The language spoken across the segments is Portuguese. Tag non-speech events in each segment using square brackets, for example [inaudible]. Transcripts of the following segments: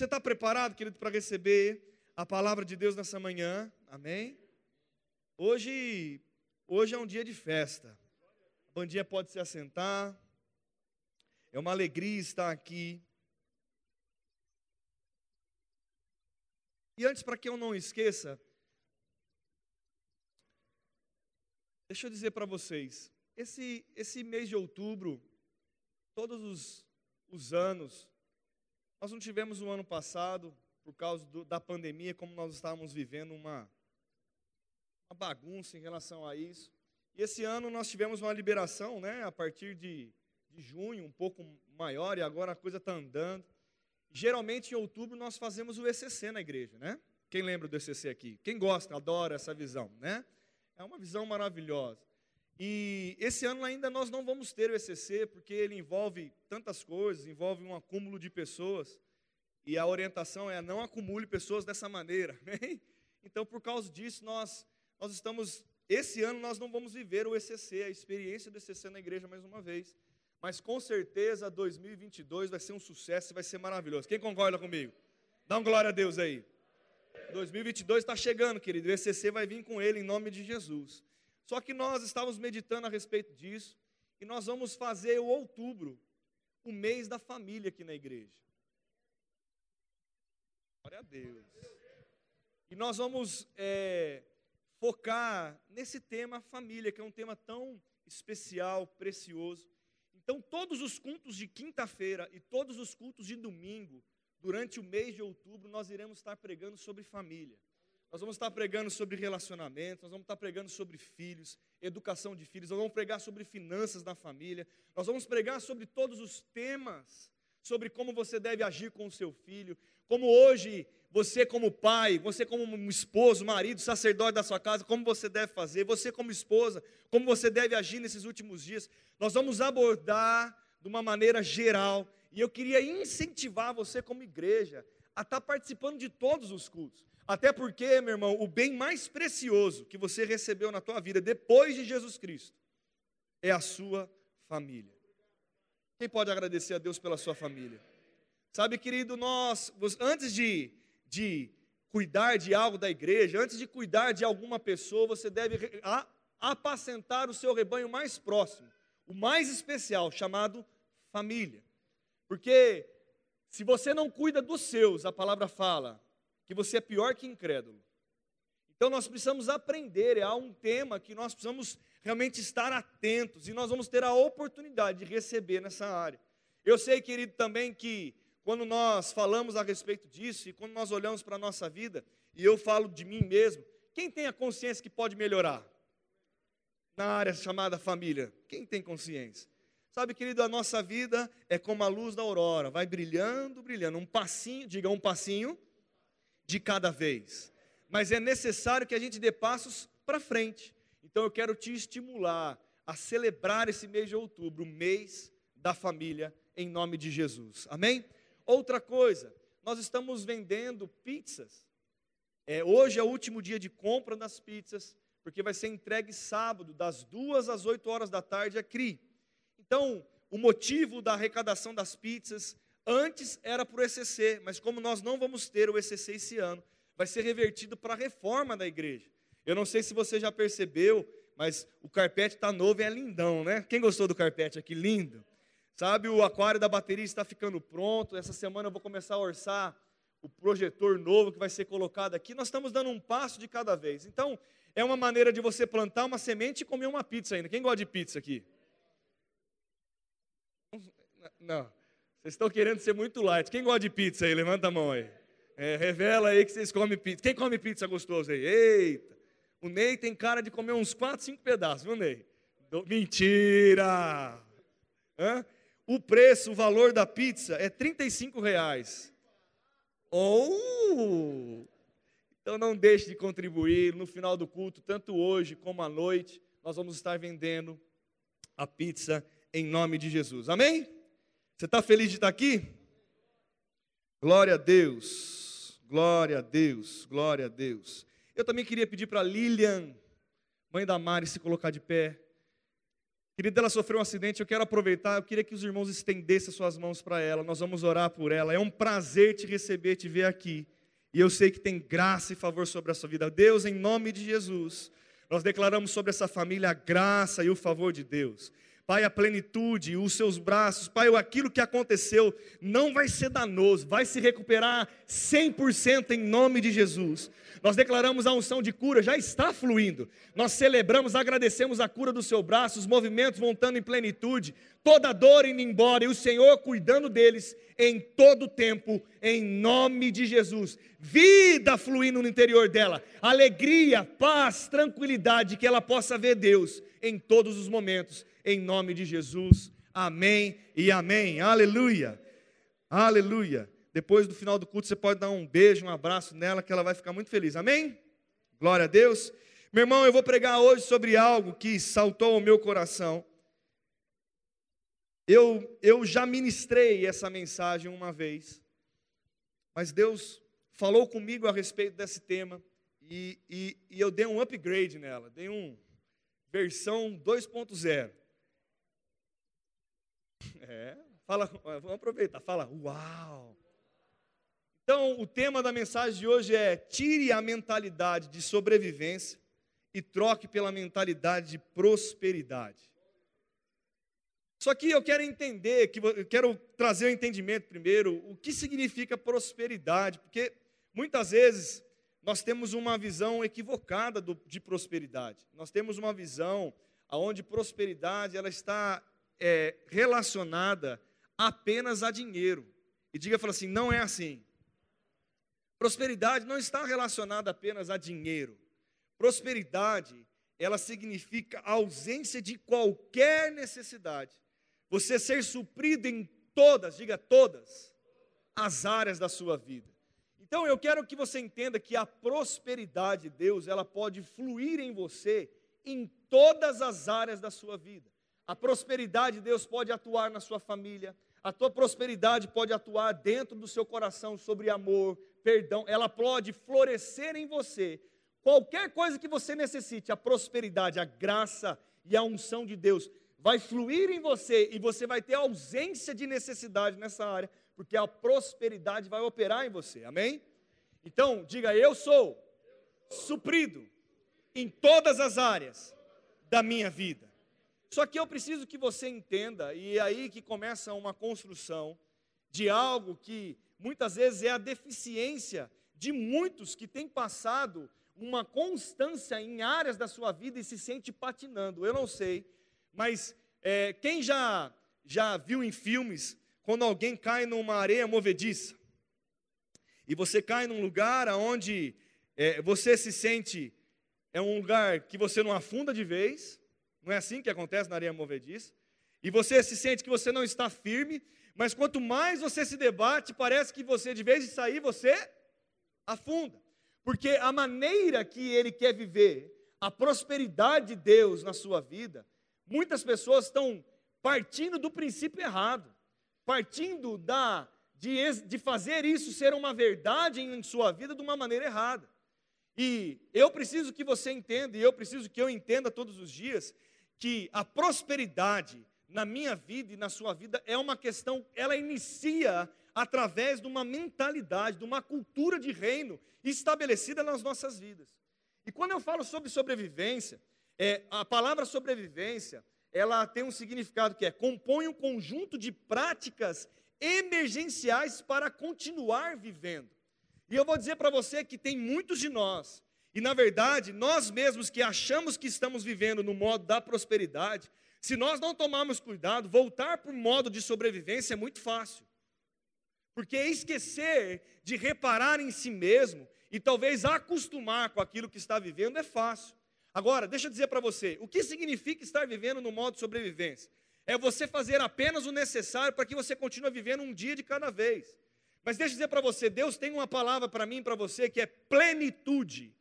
Você está preparado, querido, para receber a palavra de Deus nessa manhã? Amém? Hoje, hoje é um dia de festa. A bandinha pode se assentar. É uma alegria estar aqui. E antes, para que eu não esqueça, deixa eu dizer para vocês, esse, esse mês de outubro, todos os, os anos, nós não tivemos o ano passado, por causa do, da pandemia, como nós estávamos vivendo uma, uma bagunça em relação a isso. E esse ano nós tivemos uma liberação, né, a partir de, de junho, um pouco maior, e agora a coisa está andando. Geralmente em outubro nós fazemos o ECC na igreja, né? Quem lembra do ECC aqui? Quem gosta, adora essa visão, né? É uma visão maravilhosa. E esse ano ainda nós não vamos ter o ECC, porque ele envolve tantas coisas, envolve um acúmulo de pessoas. E a orientação é não acumule pessoas dessa maneira. [laughs] Amém? Então, por causa disso, nós, nós estamos. Esse ano nós não vamos viver o ECC, a experiência do ECC na igreja mais uma vez. Mas com certeza 2022 vai ser um sucesso e vai ser maravilhoso. Quem concorda comigo? Dá um glória a Deus aí. 2022 está chegando, querido. O ECC vai vir com ele em nome de Jesus. Só que nós estávamos meditando a respeito disso e nós vamos fazer o outubro, o mês da família aqui na igreja. Glória a Deus. E nós vamos é, focar nesse tema família, que é um tema tão especial, precioso. Então, todos os cultos de quinta-feira e todos os cultos de domingo, durante o mês de outubro, nós iremos estar pregando sobre família. Nós vamos estar pregando sobre relacionamento, nós vamos estar pregando sobre filhos, educação de filhos, nós vamos pregar sobre finanças na família, nós vamos pregar sobre todos os temas, sobre como você deve agir com o seu filho, como hoje você como pai, você como esposo, marido, sacerdote da sua casa, como você deve fazer, você como esposa, como você deve agir nesses últimos dias. Nós vamos abordar de uma maneira geral, e eu queria incentivar você como igreja a estar participando de todos os cultos. Até porque, meu irmão, o bem mais precioso que você recebeu na tua vida depois de Jesus Cristo é a sua família. Quem pode agradecer a Deus pela sua família? Sabe, querido, nós, antes de, de cuidar de algo da igreja, antes de cuidar de alguma pessoa, você deve apacentar o seu rebanho mais próximo, o mais especial, chamado família. Porque se você não cuida dos seus, a palavra fala, que você é pior que incrédulo. Então nós precisamos aprender, é um tema que nós precisamos realmente estar atentos e nós vamos ter a oportunidade de receber nessa área. Eu sei, querido, também que quando nós falamos a respeito disso e quando nós olhamos para a nossa vida, e eu falo de mim mesmo, quem tem a consciência que pode melhorar? Na área chamada família, quem tem consciência? Sabe, querido, a nossa vida é como a luz da aurora, vai brilhando, brilhando, um passinho, diga um passinho, de cada vez. Mas é necessário que a gente dê passos para frente. Então eu quero te estimular a celebrar esse mês de outubro, mês da família, em nome de Jesus. Amém? Outra coisa, nós estamos vendendo pizzas. É, hoje é o último dia de compra das pizzas, porque vai ser entregue sábado, das duas às oito horas da tarde, a CRI. Então, o motivo da arrecadação das pizzas Antes era para o ECC, mas como nós não vamos ter o ECC esse ano, vai ser revertido para a reforma da igreja. Eu não sei se você já percebeu, mas o carpete está novo e é lindão, né? Quem gostou do carpete aqui? Lindo. Sabe, o aquário da bateria está ficando pronto. Essa semana eu vou começar a orçar o projetor novo que vai ser colocado aqui. Nós estamos dando um passo de cada vez. Então, é uma maneira de você plantar uma semente e comer uma pizza ainda. Quem gosta de pizza aqui? Não. Vocês estão querendo ser muito light. Quem gosta de pizza aí? Levanta a mão aí. É, revela aí que vocês comem pizza. Quem come pizza gostoso aí? Eita! O Ney tem cara de comer uns 4, 5 pedaços, viu, Ney? Mentira! Hã? O preço, o valor da pizza é 35 reais. Oh! Então não deixe de contribuir no final do culto, tanto hoje como à noite, nós vamos estar vendendo a pizza em nome de Jesus. Amém? Você está feliz de estar aqui? Glória a Deus, glória a Deus, glória a Deus. Eu também queria pedir para Lilian, mãe da Mari, se colocar de pé. Querida, ela sofreu um acidente, eu quero aproveitar, eu queria que os irmãos estendessem suas mãos para ela, nós vamos orar por ela. É um prazer te receber, te ver aqui. E eu sei que tem graça e favor sobre a sua vida. Deus, em nome de Jesus, nós declaramos sobre essa família a graça e o favor de Deus. Pai, a plenitude, os seus braços, Pai, aquilo que aconteceu não vai ser danoso, vai se recuperar 100% em nome de Jesus. Nós declaramos a unção de cura, já está fluindo. Nós celebramos, agradecemos a cura do seu braço, os movimentos voltando em plenitude, toda dor indo embora e o Senhor cuidando deles em todo o tempo, em nome de Jesus. Vida fluindo no interior dela, alegria, paz, tranquilidade, que ela possa ver Deus em todos os momentos em nome de Jesus. Amém e amém. Aleluia. Aleluia. Depois do final do culto, você pode dar um beijo, um abraço nela, que ela vai ficar muito feliz. Amém? Glória a Deus. Meu irmão, eu vou pregar hoje sobre algo que saltou ao meu coração. Eu, eu já ministrei essa mensagem uma vez, mas Deus falou comigo a respeito desse tema e, e, e eu dei um upgrade nela, dei um versão 2.0. É, fala, vamos aproveitar, fala, uau. Então, o tema da mensagem de hoje é: tire a mentalidade de sobrevivência e troque pela mentalidade de prosperidade. Só que eu quero entender, que eu quero trazer o um entendimento primeiro, o que significa prosperidade, porque muitas vezes nós temos uma visão equivocada do, de prosperidade. Nós temos uma visão onde prosperidade ela está é, relacionada apenas a dinheiro. E diga fala assim, não é assim. Prosperidade não está relacionada apenas a dinheiro. Prosperidade, ela significa ausência de qualquer necessidade. Você ser suprido em todas, diga todas, as áreas da sua vida. Então eu quero que você entenda que a prosperidade de Deus, ela pode fluir em você em todas as áreas da sua vida. A prosperidade de Deus pode atuar na sua família, a tua prosperidade pode atuar dentro do seu coração sobre amor, perdão, ela pode florescer em você. Qualquer coisa que você necessite, a prosperidade, a graça e a unção de Deus vai fluir em você e você vai ter ausência de necessidade nessa área, porque a prosperidade vai operar em você. Amém? Então, diga: Eu sou suprido em todas as áreas da minha vida. Só que eu preciso que você entenda, e é aí que começa uma construção de algo que muitas vezes é a deficiência de muitos que têm passado uma constância em áreas da sua vida e se sente patinando. Eu não sei, mas é, quem já, já viu em filmes quando alguém cai numa areia movediça e você cai num lugar onde é, você se sente é um lugar que você não afunda de vez, não é assim que acontece na areia movediça? E você se sente que você não está firme, mas quanto mais você se debate, parece que você, de vez de sair, você afunda. Porque a maneira que ele quer viver, a prosperidade de Deus na sua vida, muitas pessoas estão partindo do princípio errado, partindo da de, de fazer isso ser uma verdade em sua vida de uma maneira errada. E eu preciso que você entenda, e eu preciso que eu entenda todos os dias, que a prosperidade na minha vida e na sua vida é uma questão, ela inicia através de uma mentalidade, de uma cultura de reino estabelecida nas nossas vidas. E quando eu falo sobre sobrevivência, é, a palavra sobrevivência, ela tem um significado que é compõe um conjunto de práticas emergenciais para continuar vivendo. E eu vou dizer para você que tem muitos de nós e na verdade, nós mesmos que achamos que estamos vivendo no modo da prosperidade, se nós não tomarmos cuidado, voltar para o modo de sobrevivência é muito fácil. Porque esquecer de reparar em si mesmo e talvez acostumar com aquilo que está vivendo é fácil. Agora, deixa eu dizer para você, o que significa estar vivendo no modo de sobrevivência? É você fazer apenas o necessário para que você continue vivendo um dia de cada vez. Mas deixa eu dizer para você, Deus tem uma palavra para mim e para você que é plenitude.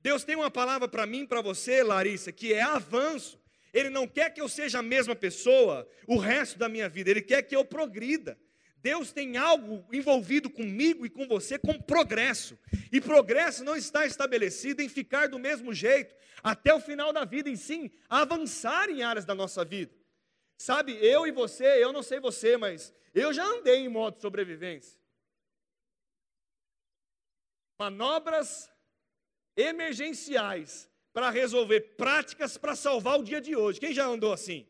Deus tem uma palavra para mim, para você, Larissa, que é avanço. Ele não quer que eu seja a mesma pessoa o resto da minha vida, ele quer que eu progrida. Deus tem algo envolvido comigo e com você com progresso. E progresso não está estabelecido em ficar do mesmo jeito até o final da vida, e sim avançar em áreas da nossa vida. Sabe, eu e você, eu não sei você, mas eu já andei em modo sobrevivência. Manobras emergenciais para resolver práticas para salvar o dia de hoje. Quem já andou assim?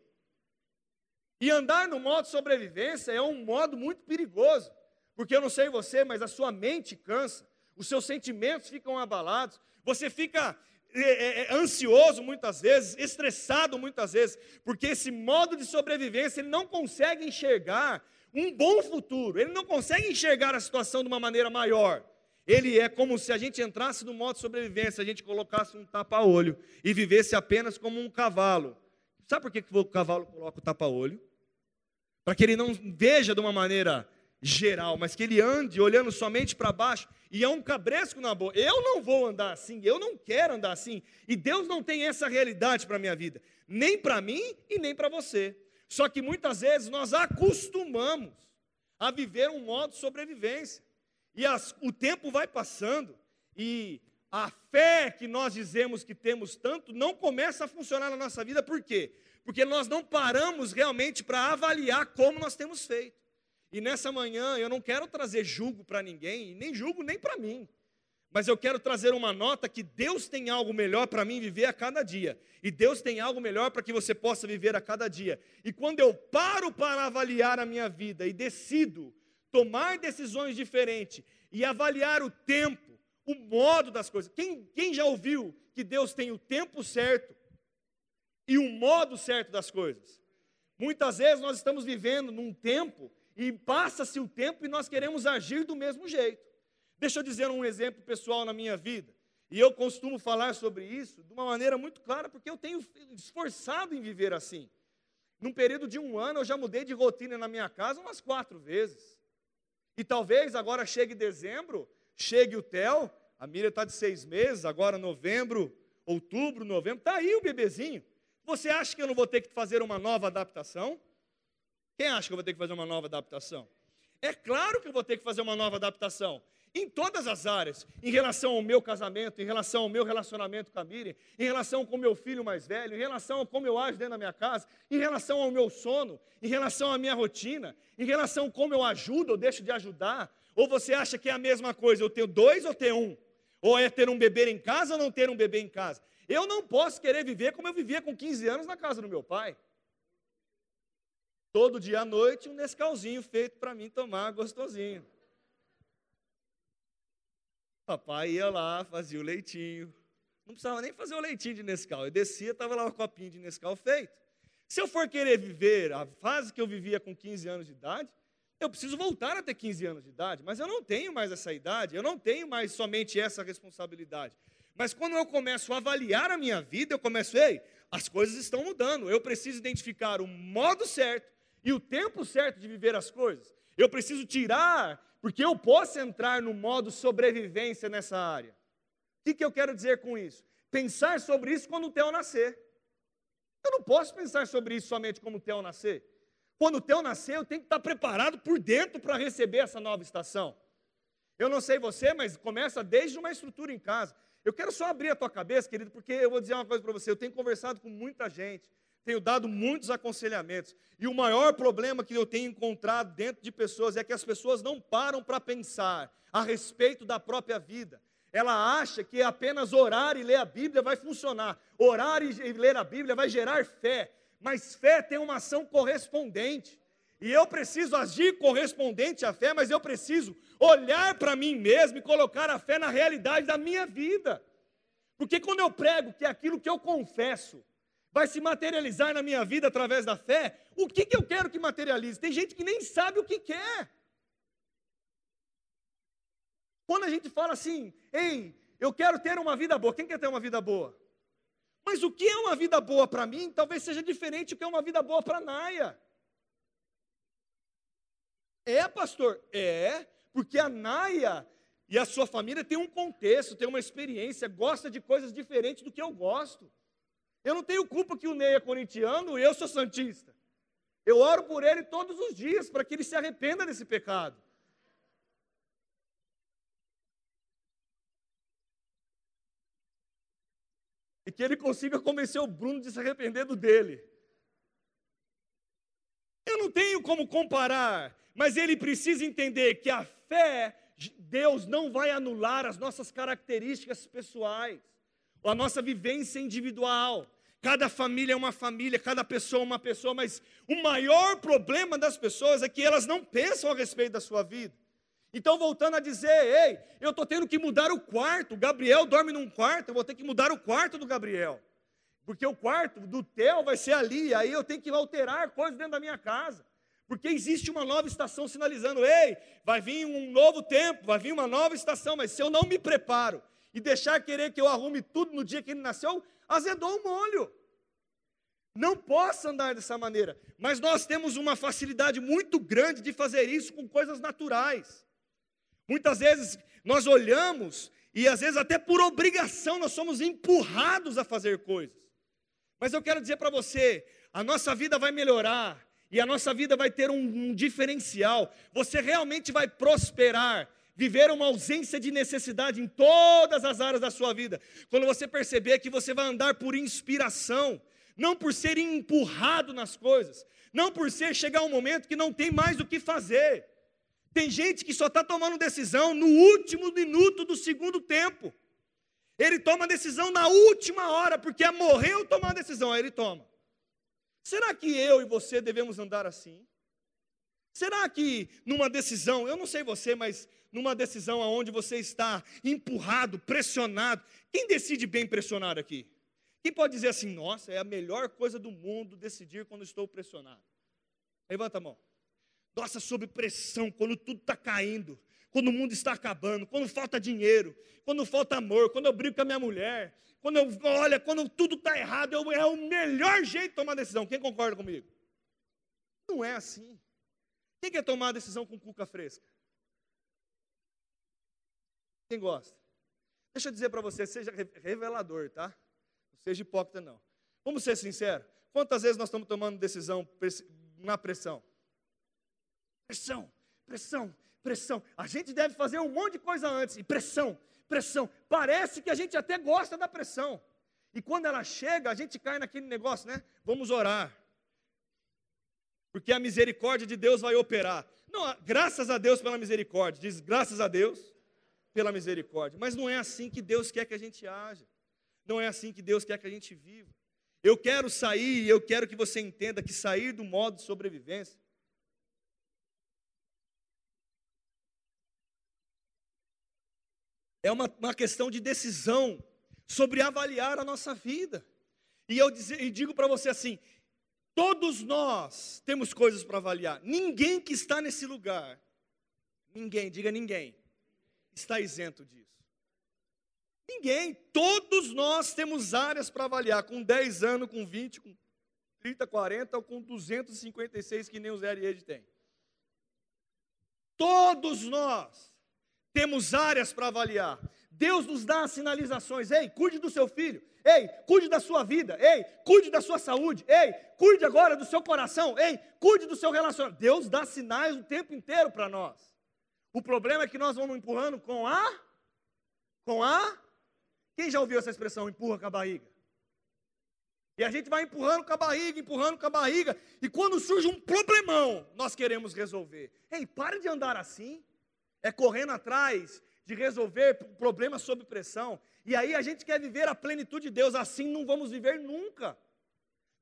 E andar no modo sobrevivência é um modo muito perigoso, porque eu não sei você, mas a sua mente cansa, os seus sentimentos ficam abalados, você fica é, é, é, ansioso muitas vezes, estressado muitas vezes, porque esse modo de sobrevivência ele não consegue enxergar um bom futuro, ele não consegue enxergar a situação de uma maneira maior. Ele é como se a gente entrasse no modo sobrevivência, a gente colocasse um tapa-olho e vivesse apenas como um cavalo. Sabe por que o cavalo coloca o tapa-olho? Para que ele não veja de uma maneira geral, mas que ele ande olhando somente para baixo e é um cabresco na boca. Eu não vou andar assim, eu não quero andar assim. E Deus não tem essa realidade para a minha vida, nem para mim e nem para você. Só que muitas vezes nós acostumamos a viver um modo de sobrevivência. E as, o tempo vai passando e a fé que nós dizemos que temos tanto não começa a funcionar na nossa vida, por quê? Porque nós não paramos realmente para avaliar como nós temos feito. E nessa manhã eu não quero trazer julgo para ninguém, nem julgo nem para mim. Mas eu quero trazer uma nota que Deus tem algo melhor para mim viver a cada dia. E Deus tem algo melhor para que você possa viver a cada dia. E quando eu paro para avaliar a minha vida e decido tomar decisões diferentes e avaliar o tempo, o modo das coisas. Quem, quem já ouviu que Deus tem o tempo certo e o modo certo das coisas? Muitas vezes nós estamos vivendo num tempo e passa-se o tempo e nós queremos agir do mesmo jeito. Deixa eu dizer um exemplo pessoal na minha vida. E eu costumo falar sobre isso de uma maneira muito clara, porque eu tenho esforçado em viver assim. Num período de um ano, eu já mudei de rotina na minha casa umas quatro vezes. E talvez agora chegue dezembro, chegue o Theo, a Miriam está de seis meses, agora novembro, outubro, novembro, está aí o bebezinho. Você acha que eu não vou ter que fazer uma nova adaptação? Quem acha que eu vou ter que fazer uma nova adaptação? É claro que eu vou ter que fazer uma nova adaptação. Em todas as áreas, em relação ao meu casamento, em relação ao meu relacionamento com a Miriam, em relação com meu filho mais velho, em relação a como eu ajo dentro da minha casa, em relação ao meu sono, em relação à minha rotina, em relação a como eu ajudo ou deixo de ajudar. Ou você acha que é a mesma coisa, eu tenho dois ou ter um? Ou é ter um bebê em casa ou não ter um bebê em casa? Eu não posso querer viver como eu vivia com 15 anos na casa do meu pai. Todo dia à noite, um Nescauzinho feito para mim tomar gostosinho. Papai ia lá, fazia o leitinho. Não precisava nem fazer o leitinho de Nescau. Eu descia, estava lá uma copinha de Nescau feito. Se eu for querer viver a fase que eu vivia com 15 anos de idade, eu preciso voltar a ter 15 anos de idade. Mas eu não tenho mais essa idade, eu não tenho mais somente essa responsabilidade. Mas quando eu começo a avaliar a minha vida, eu começo, ei, as coisas estão mudando. Eu preciso identificar o modo certo e o tempo certo de viver as coisas. Eu preciso tirar, porque eu posso entrar no modo sobrevivência nessa área. O que, que eu quero dizer com isso? Pensar sobre isso quando o Theo nascer. Eu não posso pensar sobre isso somente como o Theo nascer. Quando o Theo nascer, eu tenho que estar preparado por dentro para receber essa nova estação. Eu não sei você, mas começa desde uma estrutura em casa. Eu quero só abrir a tua cabeça, querido, porque eu vou dizer uma coisa para você. Eu tenho conversado com muita gente tenho dado muitos aconselhamentos. E o maior problema que eu tenho encontrado dentro de pessoas é que as pessoas não param para pensar a respeito da própria vida. Ela acha que apenas orar e ler a Bíblia vai funcionar. Orar e ler a Bíblia vai gerar fé. Mas fé tem uma ação correspondente. E eu preciso agir correspondente à fé, mas eu preciso olhar para mim mesmo e colocar a fé na realidade da minha vida. Porque quando eu prego que é aquilo que eu confesso, vai se materializar na minha vida através da fé, o que, que eu quero que materialize? Tem gente que nem sabe o que quer. Quando a gente fala assim, ei, eu quero ter uma vida boa, quem quer ter uma vida boa? Mas o que é uma vida boa para mim talvez seja diferente do que é uma vida boa para Naia. É, pastor? É, porque a Naia e a sua família tem um contexto, tem uma experiência, gosta de coisas diferentes do que eu gosto. Eu não tenho culpa que o Ney é corintiano e eu sou santista. Eu oro por ele todos os dias para que ele se arrependa desse pecado. E que ele consiga convencer o Bruno de se arrepender do dele. tenho como comparar, mas ele precisa entender que a fé, Deus não vai anular as nossas características pessoais, a nossa vivência individual. Cada família é uma família, cada pessoa é uma pessoa, mas o maior problema das pessoas é que elas não pensam a respeito da sua vida. Então, voltando a dizer, ei, eu estou tendo que mudar o quarto. O Gabriel dorme num quarto, eu vou ter que mudar o quarto do Gabriel. Porque o quarto do Theo vai ser ali, aí eu tenho que alterar coisas dentro da minha casa. Porque existe uma nova estação sinalizando, ei, vai vir um novo tempo, vai vir uma nova estação, mas se eu não me preparo e deixar querer que eu arrume tudo no dia que ele nasceu, azedou o molho. Não posso andar dessa maneira. Mas nós temos uma facilidade muito grande de fazer isso com coisas naturais. Muitas vezes nós olhamos e às vezes até por obrigação nós somos empurrados a fazer coisas. Mas eu quero dizer para você, a nossa vida vai melhorar e a nossa vida vai ter um, um diferencial. Você realmente vai prosperar viver uma ausência de necessidade em todas as áreas da sua vida. Quando você perceber que você vai andar por inspiração, não por ser empurrado nas coisas, não por ser chegar um momento que não tem mais o que fazer. Tem gente que só está tomando decisão no último minuto do segundo tempo. Ele toma decisão na última hora, porque morreu tomar a decisão, aí ele toma. Será que eu e você devemos andar assim? Será que numa decisão, eu não sei você, mas numa decisão onde você está empurrado, pressionado, quem decide bem pressionar aqui? Quem pode dizer assim, nossa, é a melhor coisa do mundo decidir quando estou pressionado? Levanta a mão. Nossa, sob pressão, quando tudo está caindo, quando o mundo está acabando, quando falta dinheiro, quando falta amor, quando eu brigo com a minha mulher, quando eu, olha, quando tudo está errado, eu, é o melhor jeito de tomar decisão. Quem concorda comigo? Não é assim. Quem quer tomar a decisão com cuca fresca? Quem gosta? Deixa eu dizer para você, seja revelador, tá? Não seja hipócrita, não. Vamos ser sinceros. Quantas vezes nós estamos tomando decisão na pressão? Pressão, pressão, pressão. A gente deve fazer um monte de coisa antes. E pressão, pressão. Parece que a gente até gosta da pressão. E quando ela chega, a gente cai naquele negócio, né? Vamos orar porque a misericórdia de Deus vai operar. Não, graças a Deus pela misericórdia, diz graças a Deus pela misericórdia. Mas não é assim que Deus quer que a gente haja. Não é assim que Deus quer que a gente viva. Eu quero sair e eu quero que você entenda que sair do modo de sobrevivência é uma, uma questão de decisão sobre avaliar a nossa vida. E eu dizer, e digo para você assim: Todos nós temos coisas para avaliar. Ninguém que está nesse lugar, ninguém, diga ninguém, está isento disso. Ninguém, todos nós temos áreas para avaliar, com 10 anos, com 20, com 30, 40 ou com 256 que nem o Zé Ed tem. Todos nós temos áreas para avaliar. Deus nos dá sinalizações. Ei, cuide do seu filho. Ei, cuide da sua vida. Ei, cuide da sua saúde. Ei, cuide agora do seu coração. Ei, cuide do seu relacionamento. Deus dá sinais o tempo inteiro para nós. O problema é que nós vamos empurrando com a. Com a. Quem já ouviu essa expressão? Empurra com a barriga. E a gente vai empurrando com a barriga, empurrando com a barriga. E quando surge um problemão, nós queremos resolver. Ei, pare de andar assim. É correndo atrás de resolver problemas sob pressão. E aí a gente quer viver a plenitude de Deus, assim não vamos viver nunca.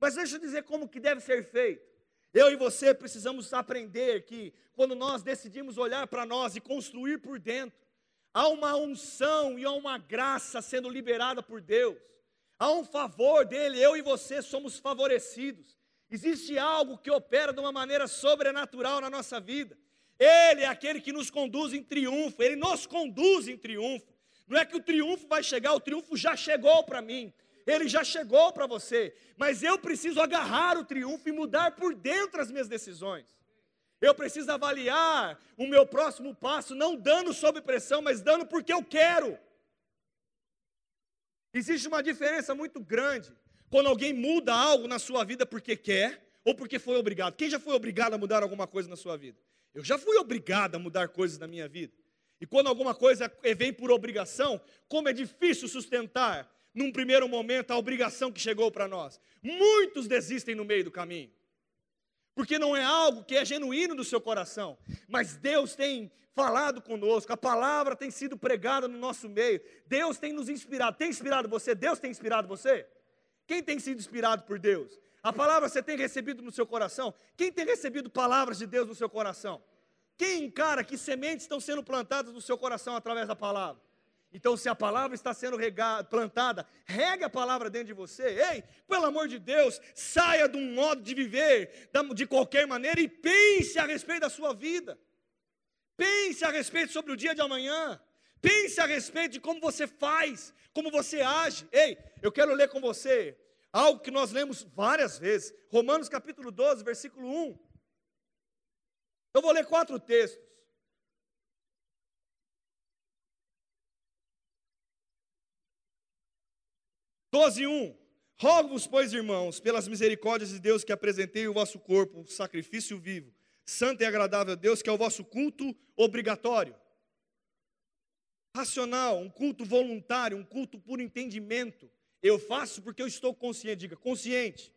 Mas deixa eu dizer como que deve ser feito. Eu e você precisamos aprender que quando nós decidimos olhar para nós e construir por dentro, há uma unção e há uma graça sendo liberada por Deus. Há um favor dele, eu e você somos favorecidos. Existe algo que opera de uma maneira sobrenatural na nossa vida. Ele é aquele que nos conduz em triunfo, ele nos conduz em triunfo. Não é que o triunfo vai chegar, o triunfo já chegou para mim, ele já chegou para você, mas eu preciso agarrar o triunfo e mudar por dentro as minhas decisões. Eu preciso avaliar o meu próximo passo, não dando sob pressão, mas dando porque eu quero. Existe uma diferença muito grande quando alguém muda algo na sua vida porque quer ou porque foi obrigado. Quem já foi obrigado a mudar alguma coisa na sua vida? Eu já fui obrigado a mudar coisas na minha vida. E quando alguma coisa vem por obrigação, como é difícil sustentar, num primeiro momento, a obrigação que chegou para nós. Muitos desistem no meio do caminho. porque não é algo que é genuíno do seu coração, mas Deus tem falado conosco, a palavra tem sido pregada no nosso meio, Deus tem nos inspirado. Tem inspirado você? Deus tem inspirado você? Quem tem sido inspirado por Deus? A palavra você tem recebido no seu coração? Quem tem recebido palavras de Deus no seu coração? Quem encara que sementes estão sendo plantadas no seu coração através da palavra? Então, se a palavra está sendo regada, plantada, regue a palavra dentro de você. Ei, pelo amor de Deus, saia de um modo de viver de qualquer maneira e pense a respeito da sua vida. Pense a respeito sobre o dia de amanhã. Pense a respeito de como você faz, como você age. Ei, eu quero ler com você algo que nós lemos várias vezes. Romanos capítulo 12, versículo 1. Eu vou ler quatro textos. 12, 1. Rogo-vos, pois, irmãos, pelas misericórdias de Deus, que apresentei o vosso corpo, sacrifício vivo, santo e agradável a Deus, que é o vosso culto obrigatório. Racional, um culto voluntário, um culto por entendimento. Eu faço porque eu estou consciente, diga, consciente.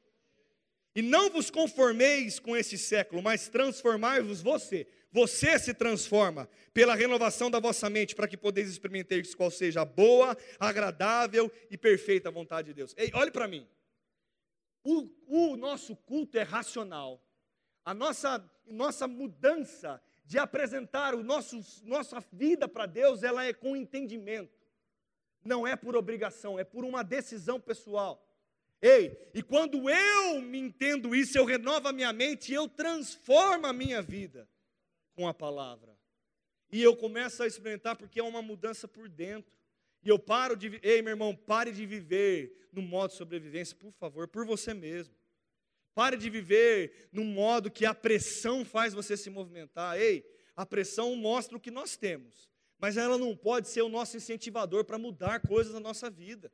E não vos conformeis com esse século, mas transformai-vos você. Você se transforma pela renovação da vossa mente, para que podeis experimentar qual seja a boa, agradável e perfeita vontade de Deus. Ei, olhe para mim. O, o, nosso culto é racional. A nossa, nossa mudança de apresentar o nosso, nossa vida para Deus, ela é com entendimento. Não é por obrigação, é por uma decisão pessoal. Ei, e quando eu me entendo isso, eu renovo a minha mente eu transformo a minha vida com a palavra. E eu começo a experimentar porque é uma mudança por dentro. E eu paro de. Ei, meu irmão, pare de viver no modo sobrevivência, por favor, por você mesmo. Pare de viver no modo que a pressão faz você se movimentar. Ei, a pressão mostra o que nós temos, mas ela não pode ser o nosso incentivador para mudar coisas na nossa vida.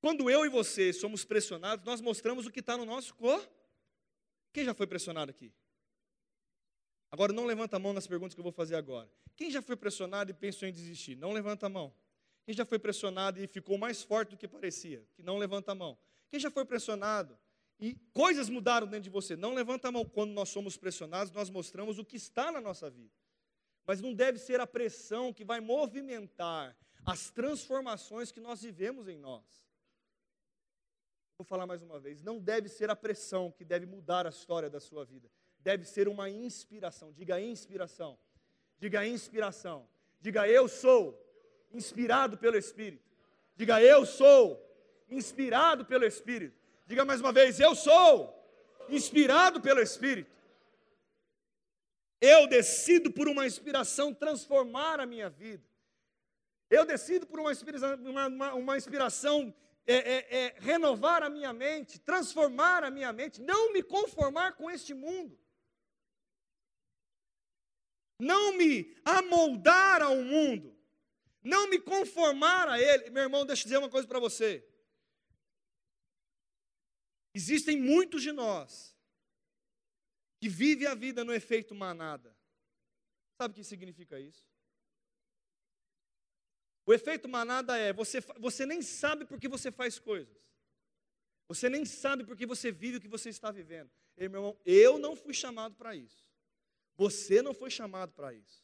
Quando eu e você somos pressionados, nós mostramos o que está no nosso corpo. Quem já foi pressionado aqui? Agora não levanta a mão nas perguntas que eu vou fazer agora. Quem já foi pressionado e pensou em desistir? Não levanta a mão. Quem já foi pressionado e ficou mais forte do que parecia? Que não levanta a mão. Quem já foi pressionado e coisas mudaram dentro de você? Não levanta a mão. Quando nós somos pressionados, nós mostramos o que está na nossa vida. Mas não deve ser a pressão que vai movimentar as transformações que nós vivemos em nós. Vou falar mais uma vez. Não deve ser a pressão que deve mudar a história da sua vida deve ser uma inspiração. Diga inspiração. Diga inspiração. Diga eu sou inspirado pelo Espírito. Diga eu sou inspirado pelo Espírito. Diga mais uma vez, eu sou inspirado pelo Espírito. Eu decido por uma inspiração transformar a minha vida. Eu decido por uma inspiração, uma, uma, uma inspiração é, é, é, renovar a minha mente, transformar a minha mente, não me conformar com este mundo não me amoldar ao mundo, não me conformar a ele. Meu irmão, deixa eu dizer uma coisa para você. Existem muitos de nós que vivem a vida no efeito manada. Sabe o que significa isso? O efeito manada é você, você nem sabe por que você faz coisas. Você nem sabe por que você vive o que você está vivendo. Ei, meu irmão, eu não fui chamado para isso. Você não foi chamado para isso.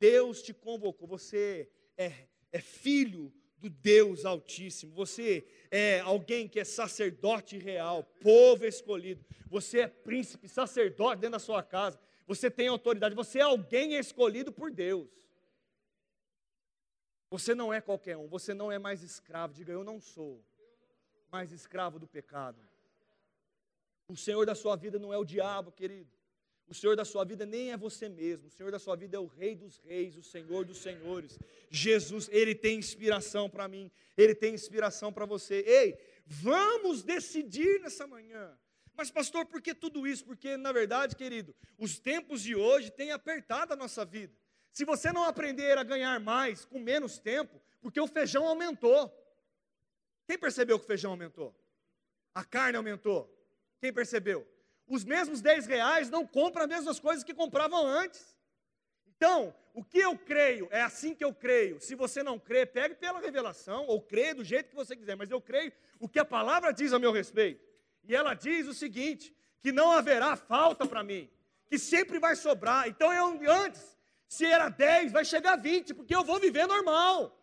Deus te convocou. Você é, é filho do Deus Altíssimo. Você é alguém que é sacerdote real, povo escolhido. Você é príncipe, sacerdote dentro da sua casa. Você tem autoridade. Você é alguém escolhido por Deus. Você não é qualquer um. Você não é mais escravo. Diga, eu não sou mais escravo do pecado. O Senhor da sua vida não é o diabo, querido. O Senhor da sua vida nem é você mesmo, o Senhor da sua vida é o Rei dos Reis, o Senhor dos Senhores. Jesus, Ele tem inspiração para mim, Ele tem inspiração para você. Ei, vamos decidir nessa manhã. Mas, pastor, por que tudo isso? Porque, na verdade, querido, os tempos de hoje têm apertado a nossa vida. Se você não aprender a ganhar mais com menos tempo, porque o feijão aumentou. Quem percebeu que o feijão aumentou? A carne aumentou. Quem percebeu? Os mesmos 10 reais não compram as mesmas coisas que compravam antes. Então, o que eu creio, é assim que eu creio. Se você não crê, pegue pela revelação, ou crê do jeito que você quiser, mas eu creio o que a palavra diz a meu respeito. E ela diz o seguinte: que não haverá falta para mim, que sempre vai sobrar. Então eu antes, se era 10, vai chegar 20, porque eu vou viver normal.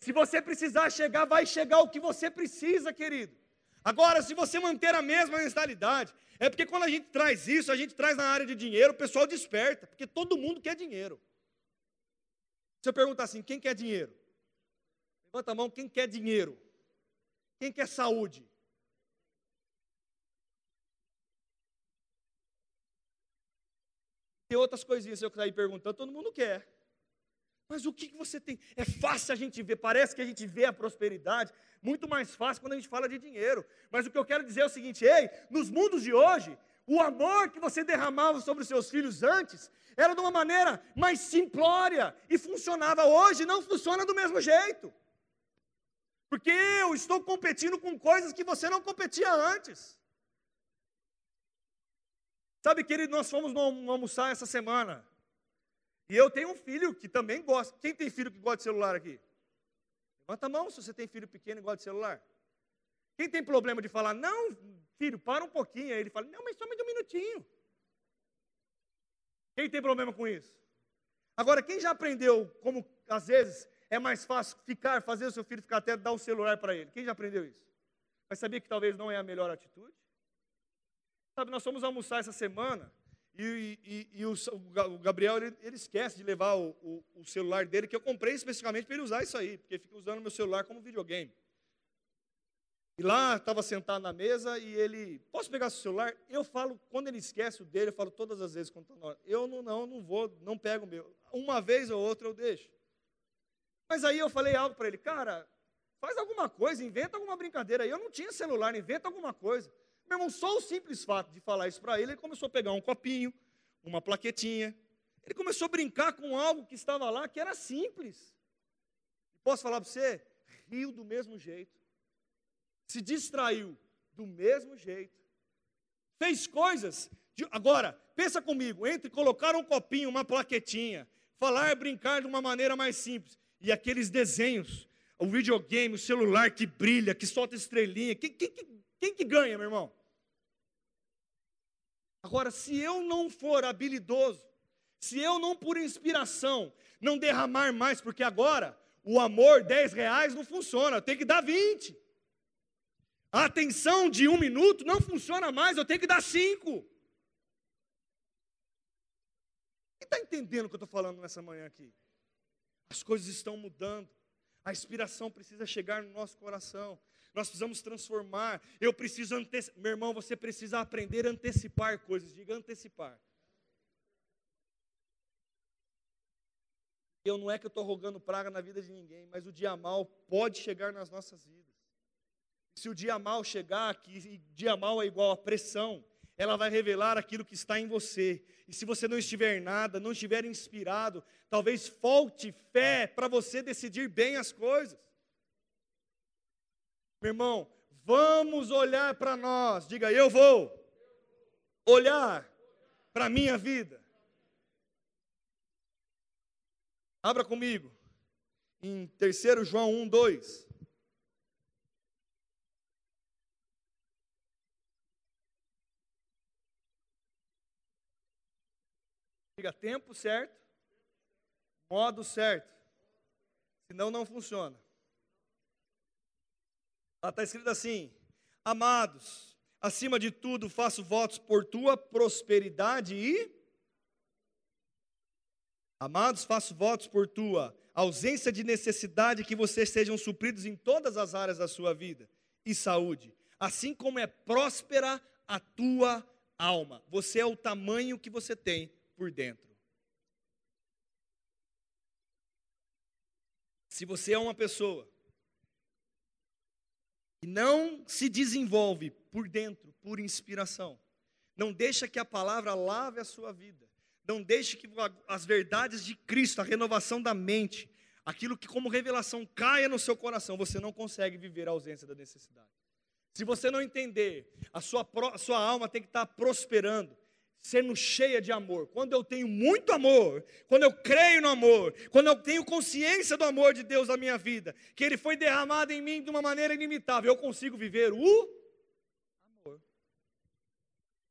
Se você precisar chegar, vai chegar o que você precisa, querido. Agora, se você manter a mesma mentalidade, é porque quando a gente traz isso, a gente traz na área de dinheiro, o pessoal desperta, porque todo mundo quer dinheiro. Se eu perguntar assim, quem quer dinheiro? Levanta a mão, quem quer dinheiro? Quem quer saúde? E outras coisinhas que eu aí perguntando, todo mundo quer. Mas o que você tem? É fácil a gente ver, parece que a gente vê a prosperidade, muito mais fácil quando a gente fala de dinheiro. Mas o que eu quero dizer é o seguinte: ei, nos mundos de hoje, o amor que você derramava sobre os seus filhos antes era de uma maneira mais simplória e funcionava. Hoje não funciona do mesmo jeito. Porque eu estou competindo com coisas que você não competia antes. Sabe, querido, nós fomos almoçar essa semana. E eu tenho um filho que também gosta. Quem tem filho que gosta de celular aqui? Levanta a mão se você tem filho pequeno e gosta de celular. Quem tem problema de falar, não, filho, para um pouquinho. Aí ele fala, não, mas só mais um minutinho. Quem tem problema com isso? Agora, quem já aprendeu como, às vezes, é mais fácil ficar, fazer o seu filho ficar até dar o celular para ele? Quem já aprendeu isso? Mas sabia que talvez não é a melhor atitude? Sabe, nós fomos almoçar essa semana e, e, e o, o, Gabriel, ele, ele, esquece de levar o, o, o, celular dele, que eu comprei especificamente para ele usar isso aí, porque fica usando meu celular como videogame. E lá, estava sentado na mesa e ele, posso pegar seu celular? Eu falo, quando ele esquece o dele, eu falo todas as vezes quando está na hora. Eu não, não, não vou, não pego o meu. Uma vez ou outra eu deixo. Mas aí eu falei algo para ele, cara, faz alguma coisa, inventa alguma brincadeira. Eu não tinha celular, inventa alguma coisa. Meu irmão, só o simples fato de falar isso para ele, ele começou a pegar um copinho, uma plaquetinha. Ele começou a brincar com algo que estava lá que era simples. Posso falar para você? Riu do mesmo jeito. Se distraiu do mesmo jeito. Fez coisas. De... Agora, pensa comigo, entre colocar um copinho, uma plaquetinha, falar, brincar de uma maneira mais simples, e aqueles desenhos, o videogame, o celular que brilha, que solta estrelinha, quem, quem, quem que ganha, meu irmão? Agora, se eu não for habilidoso, se eu não, por inspiração, não derramar mais, porque agora o amor, 10 reais, não funciona, eu tenho que dar 20. A atenção de um minuto não funciona mais, eu tenho que dar 5. Quem está entendendo o que eu estou falando nessa manhã aqui? As coisas estão mudando, a inspiração precisa chegar no nosso coração nós precisamos transformar. Eu preciso antecipar. Meu irmão, você precisa aprender a antecipar coisas. Diga antecipar. Eu não é que eu estou rogando praga na vida de ninguém, mas o dia mal pode chegar nas nossas vidas. Se o dia mal chegar, que dia mal é igual a pressão, ela vai revelar aquilo que está em você. E se você não estiver nada, não estiver inspirado, talvez falte fé para você decidir bem as coisas. Meu irmão, vamos olhar para nós. Diga, eu vou olhar para a minha vida. Abra comigo. Em 3 João 1, 2. Diga tempo certo, modo certo. Senão não funciona. Está escrito assim: Amados, acima de tudo faço votos por tua prosperidade e. Amados, faço votos por tua ausência de necessidade, que vocês sejam supridos em todas as áreas da sua vida e saúde, assim como é próspera a tua alma. Você é o tamanho que você tem por dentro. Se você é uma pessoa e não se desenvolve por dentro, por inspiração. Não deixa que a palavra lave a sua vida. Não deixe que as verdades de Cristo, a renovação da mente, aquilo que como revelação caia no seu coração, você não consegue viver a ausência da necessidade. Se você não entender, a sua, a sua alma tem que estar prosperando, sendo cheia de amor. Quando eu tenho muito amor, quando eu creio no amor, quando eu tenho consciência do amor de Deus na minha vida, que Ele foi derramado em mim de uma maneira ilimitável, eu consigo viver o amor.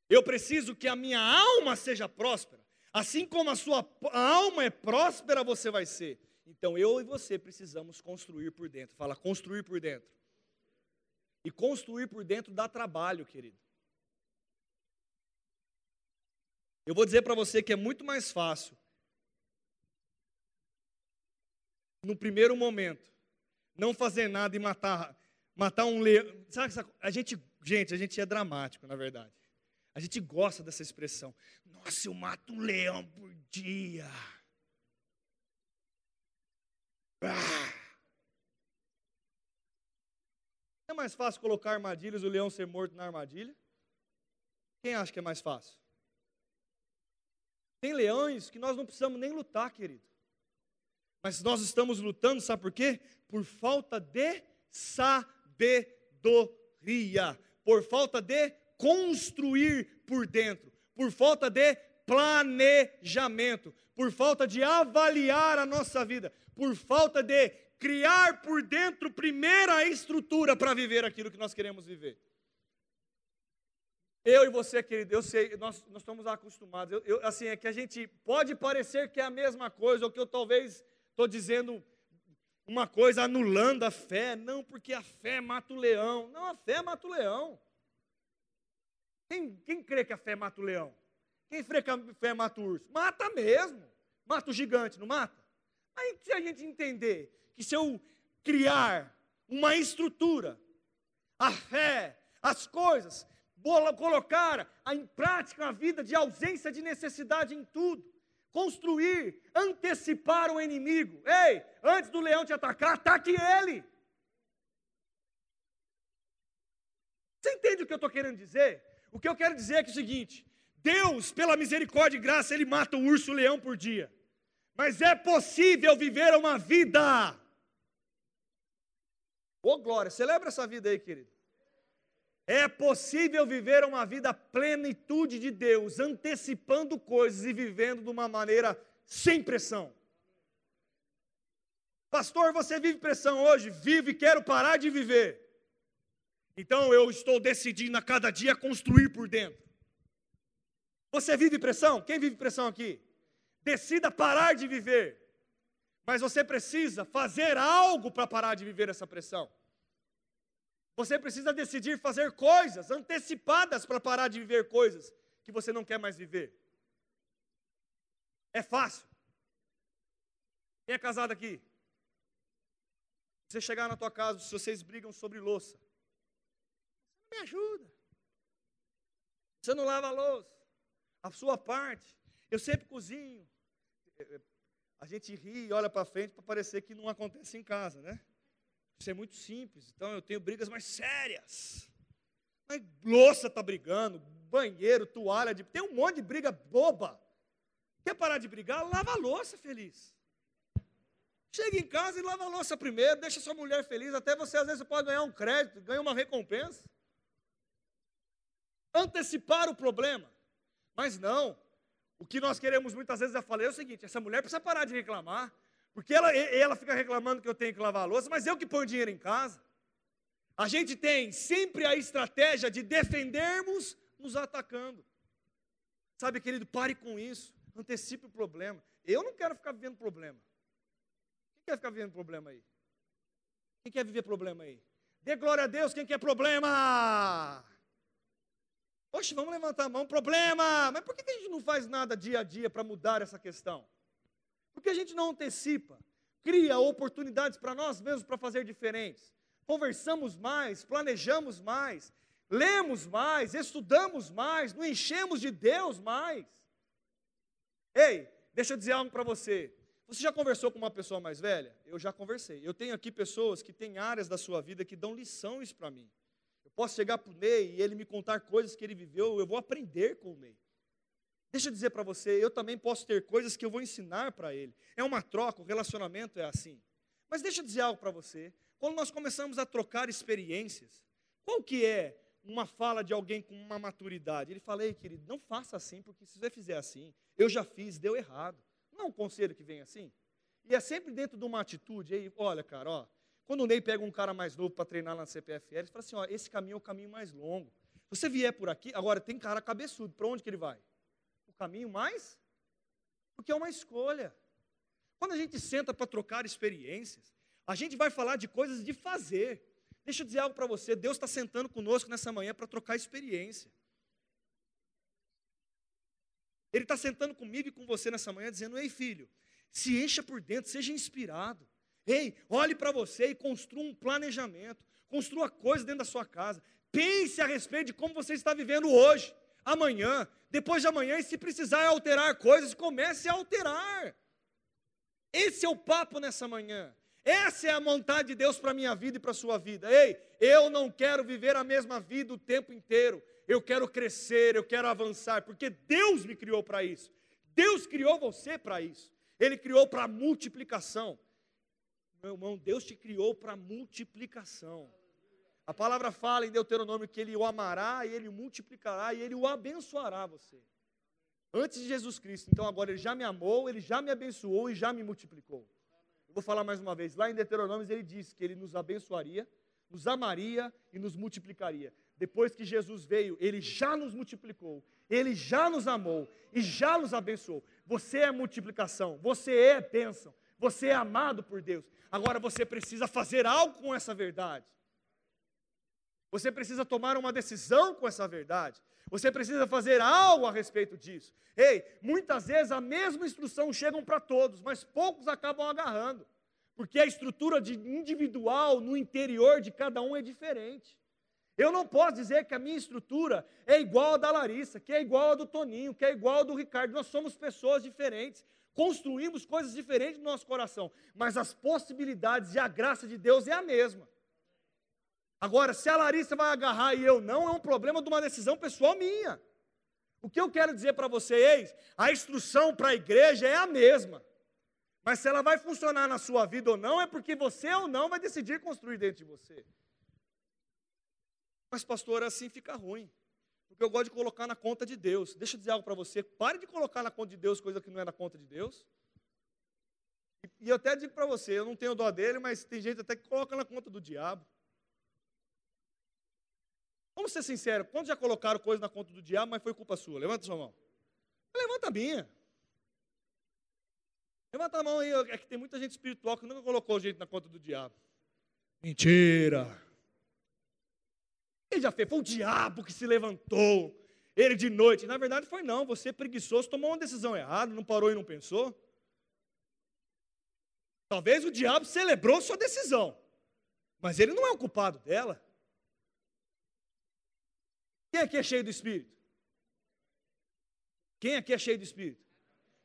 Eu preciso que a minha alma seja próspera. Assim como a sua alma é próspera, você vai ser. Então eu e você precisamos construir por dentro. Fala, construir por dentro. E construir por dentro dá trabalho, querido. Eu vou dizer para você que é muito mais fácil, no primeiro momento, não fazer nada e matar, matar um leão. Sabe, a gente, gente, a gente é dramático, na verdade. A gente gosta dessa expressão. Nossa, eu mato um leão por dia. Ah. É mais fácil colocar armadilhas e o leão ser morto na armadilha? Quem acha que é mais fácil? Tem leões que nós não precisamos nem lutar, querido. Mas nós estamos lutando, sabe por quê? Por falta de sabedoria, por falta de construir por dentro, por falta de planejamento, por falta de avaliar a nossa vida, por falta de criar por dentro primeiro a estrutura para viver aquilo que nós queremos viver. Eu e você, querido, eu sei, nós, nós estamos acostumados. Eu, eu, assim, é que a gente pode parecer que é a mesma coisa, ou que eu talvez estou dizendo uma coisa anulando a fé. Não, porque a fé mata o leão. Não, a fé mata o leão. Quem, quem crê que a fé mata o leão? Quem crê que a fé mata o urso? Mata mesmo. Mata o gigante, não mata? Aí se a gente entender que se eu criar uma estrutura, a fé, as coisas, colocar em prática a vida de ausência de necessidade em tudo. Construir, antecipar o inimigo. Ei, antes do leão te atacar, ataque ele. Você entende o que eu estou querendo dizer? O que eu quero dizer é, que é o seguinte: Deus, pela misericórdia e graça, Ele mata o urso e o leão por dia. Mas é possível viver uma vida. Ô oh, glória, celebra essa vida aí, querido. É possível viver uma vida plenitude de Deus, antecipando coisas e vivendo de uma maneira sem pressão. Pastor, você vive pressão hoje? Vive e quero parar de viver. Então eu estou decidindo a cada dia construir por dentro. Você vive pressão? Quem vive pressão aqui? Decida parar de viver. Mas você precisa fazer algo para parar de viver essa pressão. Você precisa decidir fazer coisas antecipadas para parar de viver coisas que você não quer mais viver. É fácil. Quem é casado aqui? Você chegar na tua casa, se vocês brigam sobre louça, você não me ajuda. Você não lava a louça. A sua parte. Eu sempre cozinho. A gente ri e olha para frente para parecer que não acontece em casa, né? Isso é muito simples. Então eu tenho brigas mais sérias. Mas louça está brigando, banheiro, toalha, de... tem um monte de briga boba. Quer parar de brigar? Lava a louça feliz. Chega em casa e lava a louça primeiro, deixa sua mulher feliz. Até você, às vezes, pode ganhar um crédito, ganhar uma recompensa. Antecipar o problema. Mas não. O que nós queremos muitas vezes é falar é o seguinte: essa mulher precisa parar de reclamar. Porque ela, ela fica reclamando que eu tenho que lavar a louça, mas eu que ponho dinheiro em casa. A gente tem sempre a estratégia de defendermos nos atacando. Sabe, querido, pare com isso. Antecipe o problema. Eu não quero ficar vivendo problema. Quem quer ficar vivendo problema aí? Quem quer viver problema aí? Dê glória a Deus, quem quer problema? Poxa, vamos levantar a mão, problema! Mas por que a gente não faz nada dia a dia para mudar essa questão? Porque a gente não antecipa, cria oportunidades para nós mesmos para fazer diferentes. Conversamos mais, planejamos mais, lemos mais, estudamos mais, nos enchemos de Deus mais. Ei, deixa eu dizer algo para você. Você já conversou com uma pessoa mais velha? Eu já conversei. Eu tenho aqui pessoas que têm áreas da sua vida que dão lições para mim. Eu posso chegar para o Ney e ele me contar coisas que ele viveu, eu vou aprender com o Ney. Deixa eu dizer para você, eu também posso ter coisas que eu vou ensinar para ele. É uma troca, o relacionamento é assim. Mas deixa eu dizer algo para você. Quando nós começamos a trocar experiências, qual que é uma fala de alguém com uma maturidade? Ele fala, ei querido, não faça assim, porque se você fizer assim, eu já fiz, deu errado. Não é um conselho que vem assim? E é sempre dentro de uma atitude, aí, olha cara, ó, quando o Ney pega um cara mais novo para treinar na CPFL, ele fala assim, ó, esse caminho é o caminho mais longo. Você vier por aqui, agora tem cara cabeçudo, para onde que ele vai? O caminho mais? Porque é uma escolha. Quando a gente senta para trocar experiências, a gente vai falar de coisas de fazer. Deixa eu dizer algo para você: Deus está sentando conosco nessa manhã para trocar experiência. Ele está sentando comigo e com você nessa manhã, dizendo: Ei, filho, se encha por dentro, seja inspirado. Ei, olhe para você e construa um planejamento, construa coisas dentro da sua casa. Pense a respeito de como você está vivendo hoje, amanhã, depois de amanhã, e se precisar alterar coisas, comece a alterar. Esse é o papo nessa manhã. Essa é a vontade de Deus para a minha vida e para a sua vida. Ei, eu não quero viver a mesma vida o tempo inteiro. Eu quero crescer, eu quero avançar, porque Deus me criou para isso. Deus criou você para isso. Ele criou para multiplicação. Meu irmão, Deus te criou para multiplicação. A palavra fala em Deuteronômio que Ele o amará e Ele o multiplicará e Ele o abençoará você. Antes de Jesus Cristo. Então agora Ele já me amou, Ele já me abençoou e já me multiplicou. Eu vou falar mais uma vez. Lá em Deuteronômio Ele disse que Ele nos abençoaria, nos amaria e nos multiplicaria. Depois que Jesus veio, Ele já nos multiplicou, Ele já nos amou e já nos abençoou. Você é multiplicação, você é bênção, você é amado por Deus. Agora você precisa fazer algo com essa verdade. Você precisa tomar uma decisão com essa verdade. Você precisa fazer algo a respeito disso. Ei, muitas vezes a mesma instrução chega para todos, mas poucos acabam agarrando, porque a estrutura individual no interior de cada um é diferente. Eu não posso dizer que a minha estrutura é igual a da Larissa, que é igual a do Toninho, que é igual a do Ricardo. Nós somos pessoas diferentes construímos coisas diferentes no nosso coração, mas as possibilidades e a graça de Deus é a mesma. Agora, se a Larissa vai agarrar e eu não, é um problema de uma decisão pessoal minha. O que eu quero dizer para vocês, a instrução para a igreja é a mesma. Mas se ela vai funcionar na sua vida ou não, é porque você ou não vai decidir construir dentro de você. Mas, pastor, assim fica ruim porque eu gosto de colocar na conta de Deus. Deixa eu dizer algo para você: pare de colocar na conta de Deus coisa que não é na conta de Deus. E, eu até digo para você: eu não tenho dó dele, mas tem gente até que coloca na conta do diabo. Vamos ser sinceros: quantos já colocaram coisa na conta do diabo, mas foi culpa sua? Levanta sua mão. Levanta a minha. Levanta a mão aí, é que tem muita gente espiritual que nunca colocou gente na conta do diabo. Mentira! Ele já fez, foi o diabo que se levantou, ele de noite. Na verdade, foi não, você preguiçoso tomou uma decisão errada, não parou e não pensou. Talvez o diabo celebrou sua decisão, mas ele não é o culpado dela. Quem aqui é cheio do Espírito? Quem aqui é cheio do Espírito?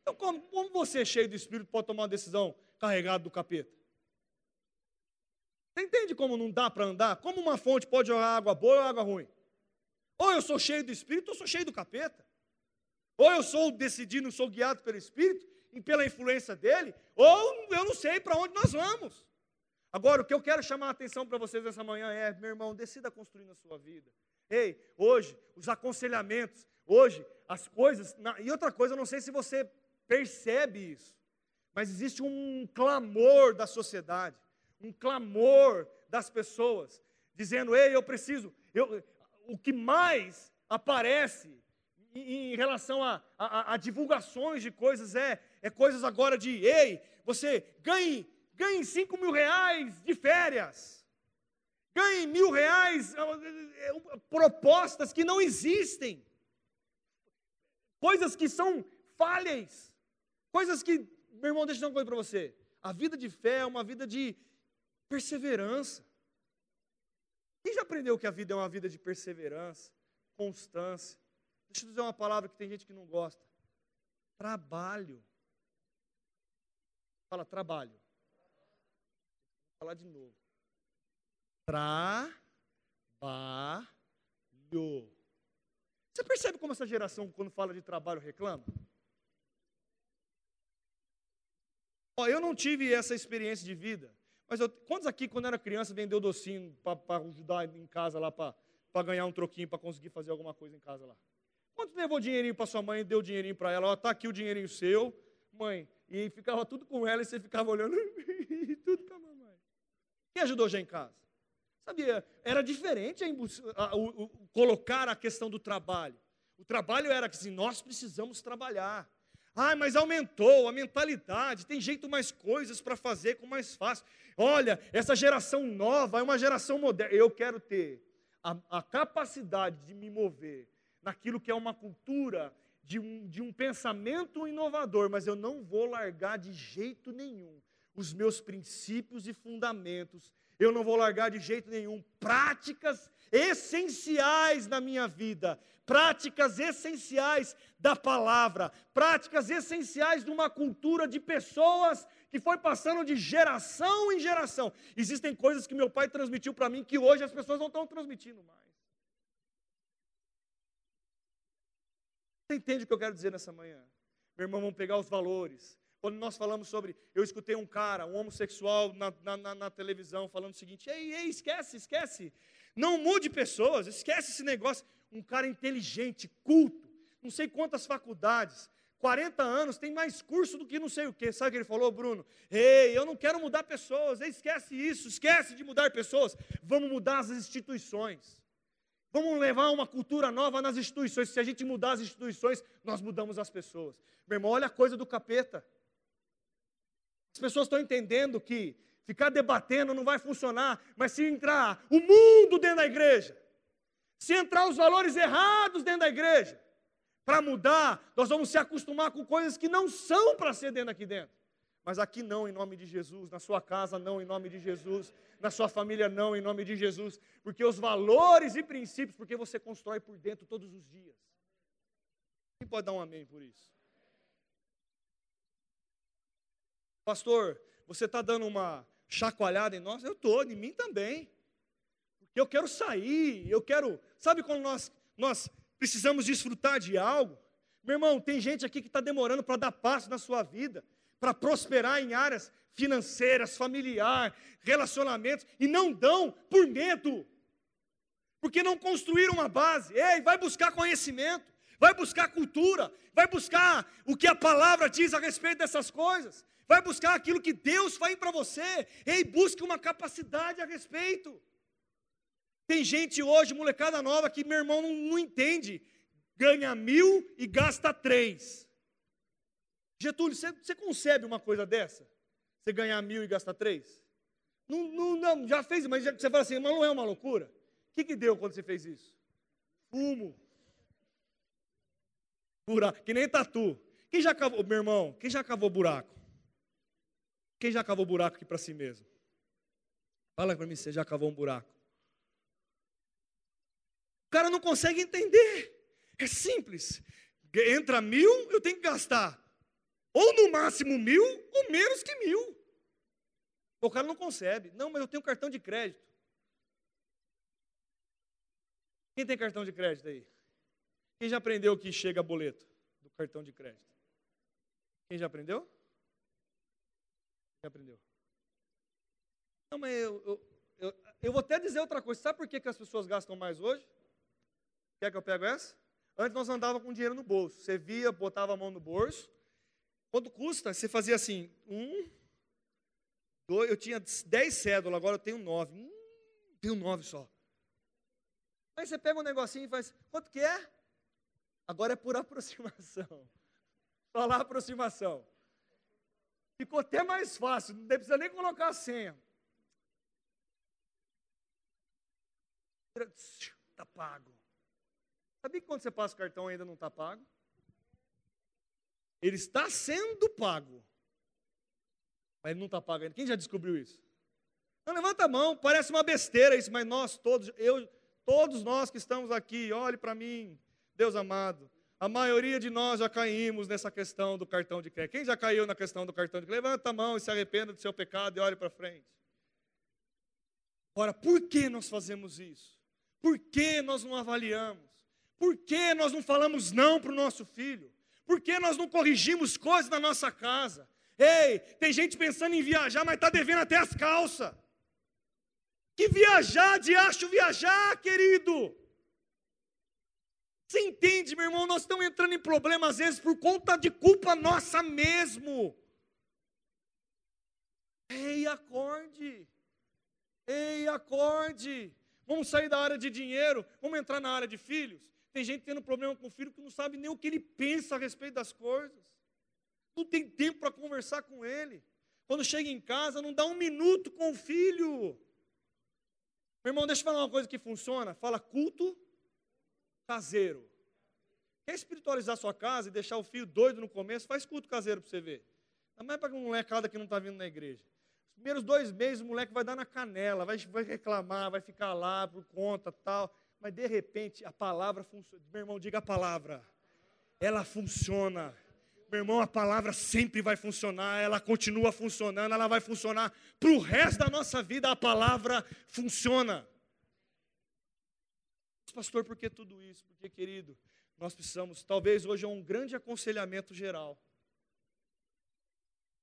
Então, como, como você, cheio do Espírito, pode tomar uma decisão carregado do capeta? Você entende como não dá para andar? Como uma fonte pode jogar água boa ou água ruim? Ou eu sou cheio do Espírito ou sou cheio do capeta. Ou eu sou decidido, sou guiado pelo Espírito e pela influência dele, ou eu não sei para onde nós vamos. Agora, o que eu quero chamar a atenção para vocês essa manhã é, meu irmão, decida construir na sua vida. Ei, hoje, os aconselhamentos, hoje, as coisas. E outra coisa, eu não sei se você percebe isso, mas existe um clamor da sociedade um clamor das pessoas, dizendo: Ei, eu preciso. Eu, o que mais aparece em, em relação a, a, a, divulgações de coisas é, é coisas agora de: Ei, você ganhe, ganhe 5 mil reais de férias. Ganhe mil reais, é, é, propostas que não existem, coisas que são falhas, coisas que, meu irmão, deixa eu dizer uma coisa para você: a vida de fé é uma vida de, Perseverança. Quem já aprendeu que a vida é uma vida de perseverança, constância? Deixa eu dizer uma palavra que tem gente que não gosta. Trabalho. Fala trabalho. Vou falar de novo. Trabalho. Você percebe como essa geração, quando fala de trabalho, reclama? Ó, eu não tive essa experiência de vida. Mas eu, quantos aqui, quando era criança, vendeu docinho para ajudar em casa lá, para ganhar um troquinho, para conseguir fazer alguma coisa em casa lá? Quantos levou dinheirinho para sua mãe e deu dinheirinho para ela? Está aqui o dinheirinho seu, mãe. E ficava tudo com ela e você ficava olhando, [laughs] tudo com a mamãe. Quem ajudou já em casa? Sabia? Era diferente a, a, o, o, colocar a questão do trabalho. O trabalho era que assim, nós precisamos trabalhar. Ah, mas aumentou a mentalidade, tem jeito mais coisas para fazer com mais fácil. Olha, essa geração nova é uma geração moderna. Eu quero ter a, a capacidade de me mover naquilo que é uma cultura de um, de um pensamento inovador, mas eu não vou largar de jeito nenhum os meus princípios e fundamentos. Eu não vou largar de jeito nenhum práticas essenciais na minha vida, práticas essenciais da palavra, práticas essenciais de uma cultura de pessoas que foi passando de geração em geração. Existem coisas que meu pai transmitiu para mim que hoje as pessoas não estão transmitindo mais. Você entende o que eu quero dizer nessa manhã? Meu irmão, vamos pegar os valores. Quando nós falamos sobre. Eu escutei um cara, um homossexual, na, na, na televisão, falando o seguinte: ei, ei, esquece, esquece. Não mude pessoas, esquece esse negócio. Um cara inteligente, culto, não sei quantas faculdades, 40 anos, tem mais curso do que não sei o quê. Sabe o que ele falou, Bruno? Ei, eu não quero mudar pessoas, esquece isso, esquece de mudar pessoas. Vamos mudar as instituições. Vamos levar uma cultura nova nas instituições. Se a gente mudar as instituições, nós mudamos as pessoas. Meu irmão, olha a coisa do capeta. As pessoas estão entendendo que ficar debatendo não vai funcionar, mas se entrar o mundo dentro da igreja, se entrar os valores errados dentro da igreja, para mudar, nós vamos se acostumar com coisas que não são para ser dentro aqui dentro. Mas aqui não, em nome de Jesus, na sua casa não, em nome de Jesus, na sua família não, em nome de Jesus, porque os valores e princípios, porque você constrói por dentro todos os dias. Quem pode dar um amém por isso? Pastor, você está dando uma chacoalhada em nós? Eu estou, em mim também. Porque eu quero sair, eu quero. Sabe quando nós, nós precisamos desfrutar de algo? Meu irmão, tem gente aqui que está demorando para dar passo na sua vida para prosperar em áreas financeiras, familiar, relacionamentos, e não dão por medo, porque não construíram uma base. Ei, vai buscar conhecimento, vai buscar cultura, vai buscar o que a palavra diz a respeito dessas coisas, vai buscar aquilo que Deus faz para você. Ei, busque uma capacidade a respeito. Tem gente hoje, molecada nova, que meu irmão não, não entende. Ganha mil e gasta três. Getúlio, você, você concebe uma coisa dessa? Você ganhar mil e gastar três? Não, não, não já fez, mas já, você fala assim, mas não é uma loucura? O que, que deu quando você fez isso? Fumo. Buraco, que nem tatu. Quem já cavou, meu irmão, quem já cavou buraco? Quem já cavou buraco aqui para si mesmo? Fala para mim você já cavou um buraco. O cara não consegue entender. É simples. Entra mil, eu tenho que gastar ou no máximo mil, ou menos que mil. O cara não concebe. Não, mas eu tenho cartão de crédito. Quem tem cartão de crédito aí? Quem já aprendeu que chega boleto do cartão de crédito? Quem já aprendeu? Aprendeu? Não, mas eu, eu, eu, eu, vou até dizer outra coisa. Sabe por que, que as pessoas gastam mais hoje? Quer que eu pego essa? Antes nós andávamos com dinheiro no bolso. Você via, botava a mão no bolso, Quanto custa? Você fazia assim, um, dois, eu tinha dez cédulas, agora eu tenho nove. Hum, tenho nove só. Aí você pega um negocinho e faz, quanto que é? Agora é por [laughs] aproximação. Lá aproximação. Ficou até mais fácil, não precisa nem colocar a senha. Está pago. Sabia que quando você passa o cartão ainda não está pago? Ele está sendo pago. Mas ele não está pago ainda. Quem já descobriu isso? Não levanta a mão, parece uma besteira isso, mas nós todos, eu, todos nós que estamos aqui, olhe para mim, Deus amado. A maioria de nós já caímos nessa questão do cartão de crédito. Quem já caiu na questão do cartão de crédito? Levanta a mão e se arrependa do seu pecado e olhe para frente. Ora, por que nós fazemos isso? Por que nós não avaliamos? Por que nós não falamos não para o nosso filho? Por que nós não corrigimos coisas na nossa casa? Ei, tem gente pensando em viajar, mas está devendo até as calças. Que viajar, de acho viajar, querido. Você entende, meu irmão? Nós estamos entrando em problemas às vezes por conta de culpa nossa mesmo. Ei, acorde. Ei, acorde! Vamos sair da área de dinheiro, vamos entrar na área de filhos. Tem gente tendo problema com o filho que não sabe nem o que ele pensa a respeito das coisas. Não tem tempo para conversar com ele. Quando chega em casa, não dá um minuto com o filho. Meu irmão, deixa eu falar uma coisa que funciona. Fala culto caseiro. Quer espiritualizar sua casa e deixar o filho doido no começo? Faz culto caseiro para você ver. Não é para um molecada que não está vindo na igreja. Os primeiros dois meses o moleque vai dar na canela, vai, vai reclamar, vai ficar lá por conta tal. Mas de repente a palavra funciona. Meu irmão, diga a palavra. Ela funciona. Meu irmão, a palavra sempre vai funcionar, ela continua funcionando, ela vai funcionar para o resto da nossa vida, a palavra funciona. Pastor, por que tudo isso? Porque, querido, nós precisamos, talvez hoje é um grande aconselhamento geral.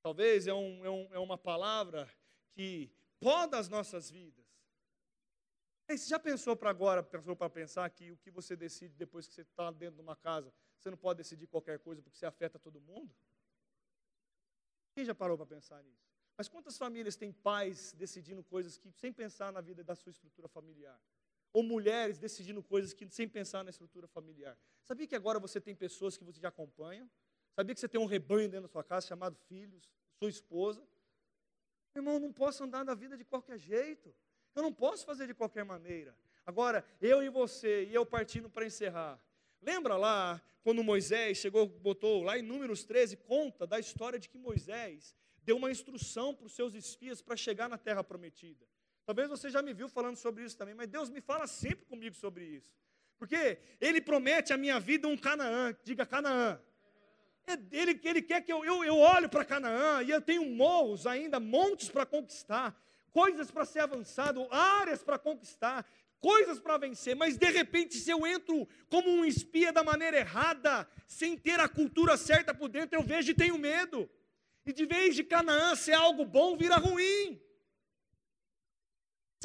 Talvez é, um, é, um, é uma palavra que poda as nossas vidas. Você já pensou para agora, pensou para pensar que o que você decide depois que você está dentro de uma casa, você não pode decidir qualquer coisa porque você afeta todo mundo? Quem já parou para pensar nisso? Mas quantas famílias têm pais decidindo coisas que sem pensar na vida da sua estrutura familiar? Ou mulheres decidindo coisas que sem pensar na estrutura familiar? Sabia que agora você tem pessoas que você já acompanha? Sabia que você tem um rebanho dentro da sua casa chamado filhos, sua esposa? Irmão, eu não posso andar na vida de qualquer jeito. Eu não posso fazer de qualquer maneira. Agora, eu e você, e eu partindo para encerrar. Lembra lá quando Moisés chegou, botou lá em Números 13, conta da história de que Moisés deu uma instrução para os seus espias para chegar na terra prometida. Talvez você já me viu falando sobre isso também, mas Deus me fala sempre comigo sobre isso. Porque Ele promete a minha vida um Canaã, diga Canaã. É ele, ele quer que eu, eu, eu para Canaã e eu tenho morros ainda, montes para conquistar, coisas para ser avançado, áreas para conquistar coisas para vencer, mas de repente, se eu entro como um espia da maneira errada, sem ter a cultura certa por dentro, eu vejo e tenho medo. E de vez de Canaã ser algo bom, vira ruim.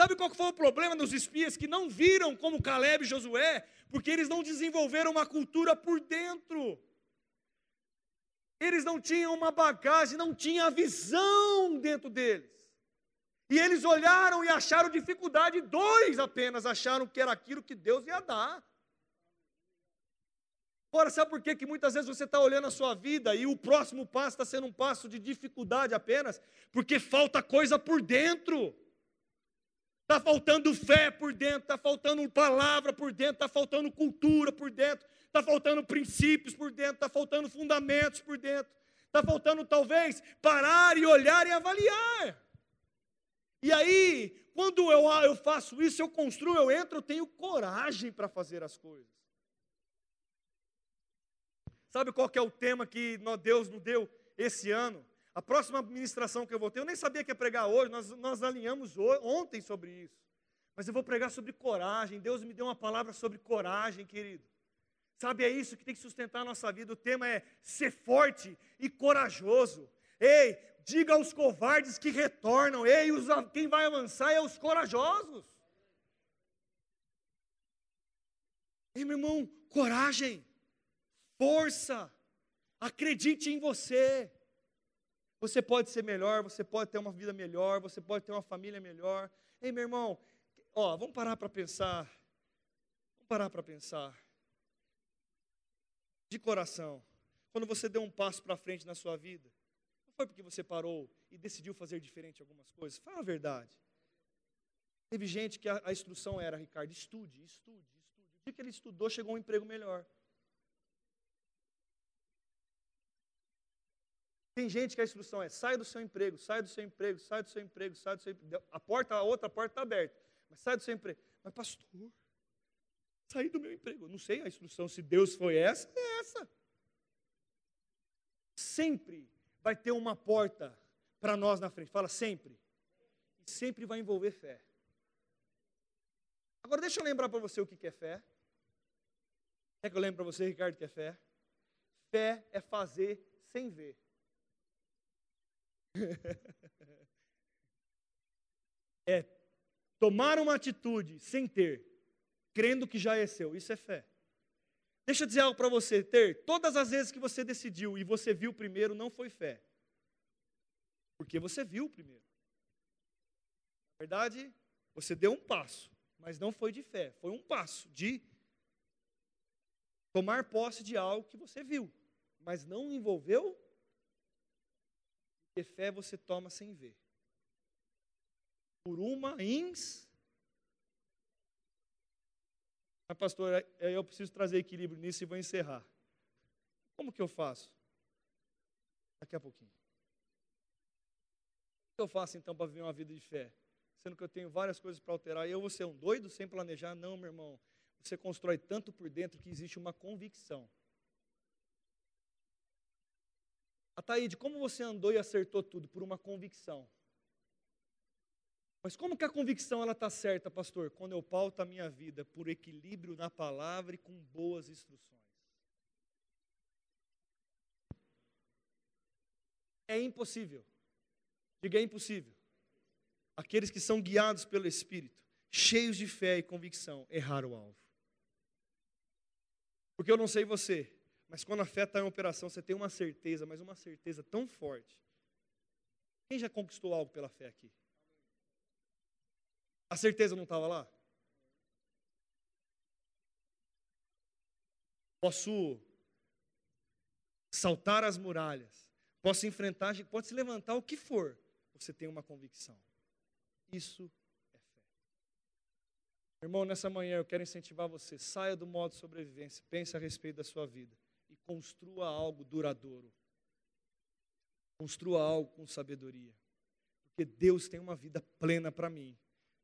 Sabe qual foi o problema dos espias que não viram como Caleb e Josué? Porque eles não desenvolveram uma cultura por dentro. Eles não tinham uma bagagem, não tinham a visão dentro deles. E eles olharam e acharam dificuldade, dois apenas acharam que era aquilo que Deus ia dar. Ora, sabe por quê? que muitas vezes você está olhando a sua vida e o próximo passo está sendo um passo de dificuldade apenas? Porque falta coisa por dentro. Está faltando fé por dentro, está faltando palavra por dentro, está faltando cultura por dentro, está faltando princípios por dentro, está faltando fundamentos por dentro, está faltando talvez parar e olhar e avaliar. E aí, quando eu, eu faço isso, eu construo, eu entro, eu tenho coragem para fazer as coisas. Sabe qual que é o tema que Deus nos deu esse ano? A próxima ministração que eu vou ter, eu nem sabia que ia pregar hoje, nós, nós alinhamos ontem sobre isso. Mas eu vou pregar sobre coragem. Deus me deu uma palavra sobre coragem, querido. Sabe, é isso que tem que sustentar a nossa vida. O tema é ser forte e corajoso. Ei, diga aos covardes que retornam. Ei, os, quem vai avançar é os corajosos. Ei, meu irmão, coragem, força, acredite em você. Você pode ser melhor, você pode ter uma vida melhor, você pode ter uma família melhor. Ei, meu irmão, ó, vamos parar para pensar. Vamos parar para pensar. De coração, quando você deu um passo para frente na sua vida, foi porque você parou e decidiu fazer diferente algumas coisas? Fala a verdade. Teve gente que a, a instrução era, Ricardo, estude, estude, estude. O dia que ele estudou, chegou um emprego melhor. Tem gente que a instrução é sai do seu emprego, sai do seu emprego, sai do seu emprego, sai do seu emprego. A porta, a outra porta está aberta, mas sai do seu emprego. Mas pastor, sair do meu emprego. Não sei a instrução, se Deus foi essa, é essa. Sempre vai ter uma porta para nós na frente. Fala sempre. Sempre vai envolver fé. Agora deixa eu lembrar para você o que é fé. Quer que eu lembre para você, Ricardo, o que é fé? Fé é fazer sem ver. [laughs] é tomar uma atitude sem ter, crendo que já é seu. Isso é fé. Deixa eu dizer algo para você, ter. Todas as vezes que você decidiu e você viu primeiro, não foi fé. Porque você viu primeiro. Na verdade, Você deu um passo, mas não foi de fé, foi um passo de tomar posse de algo que você viu, mas não envolveu. Porque fé você toma sem ver. Por uma ins. Mas, pastor, é, é, eu preciso trazer equilíbrio nisso e vou encerrar. Como que eu faço? Daqui a pouquinho. O que eu faço então para viver uma vida de fé? Sendo que eu tenho várias coisas para alterar eu vou ser um doido sem planejar? Não, meu irmão. Você constrói tanto por dentro que existe uma convicção. Ataíde, como você andou e acertou tudo? Por uma convicção. Mas como que a convicção ela está certa, pastor? Quando eu pauto a minha vida por equilíbrio na palavra e com boas instruções. É impossível. Diga é impossível. Aqueles que são guiados pelo Espírito, cheios de fé e convicção, erraram o alvo. Porque eu não sei você, mas quando a fé está em operação, você tem uma certeza, mas uma certeza tão forte. Quem já conquistou algo pela fé aqui? A certeza não estava lá? Posso saltar as muralhas, posso enfrentar, pode se levantar o que for, você tem uma convicção. Isso Irmão, nessa manhã eu quero incentivar você. Saia do modo sobrevivência, pense a respeito da sua vida construa algo duradouro. Construa algo com sabedoria. Porque Deus tem uma vida plena para mim.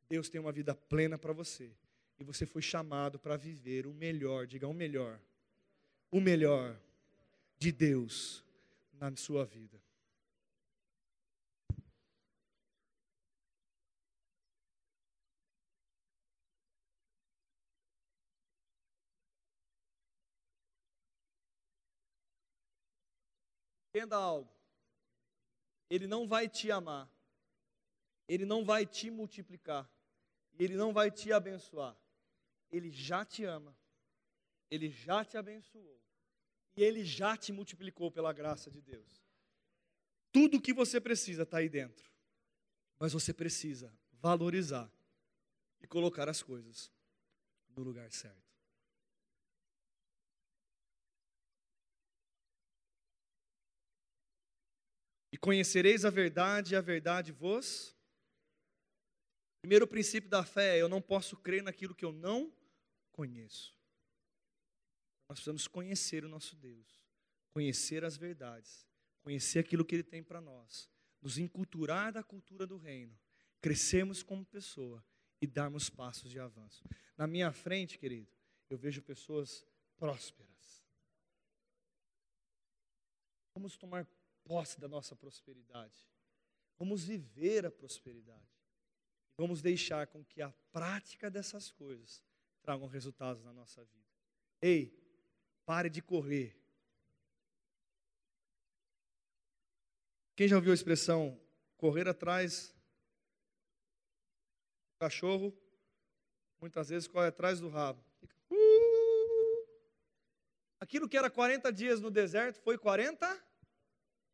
Deus tem uma vida plena para você. E você foi chamado para viver o melhor, diga o melhor. O melhor de Deus na sua vida. Entenda algo. Ele não vai te amar. Ele não vai te multiplicar. Ele não vai te abençoar. Ele já te ama. Ele já te abençoou. E ele já te multiplicou pela graça de Deus. Tudo o que você precisa está aí dentro. Mas você precisa valorizar e colocar as coisas no lugar certo. E conhecereis a verdade, e a verdade vos. Primeiro princípio da fé é: eu não posso crer naquilo que eu não conheço. Nós precisamos conhecer o nosso Deus, conhecer as verdades, conhecer aquilo que Ele tem para nós, nos inculturar da cultura do reino, crescermos como pessoa e darmos passos de avanço. Na minha frente, querido, eu vejo pessoas prósperas. Vamos tomar posse da nossa prosperidade. Vamos viver a prosperidade. Vamos deixar com que a prática dessas coisas tragam resultados na nossa vida. Ei, pare de correr. Quem já ouviu a expressão correr atrás do cachorro? Muitas vezes corre atrás do rabo. Uh! Aquilo que era 40 dias no deserto foi 40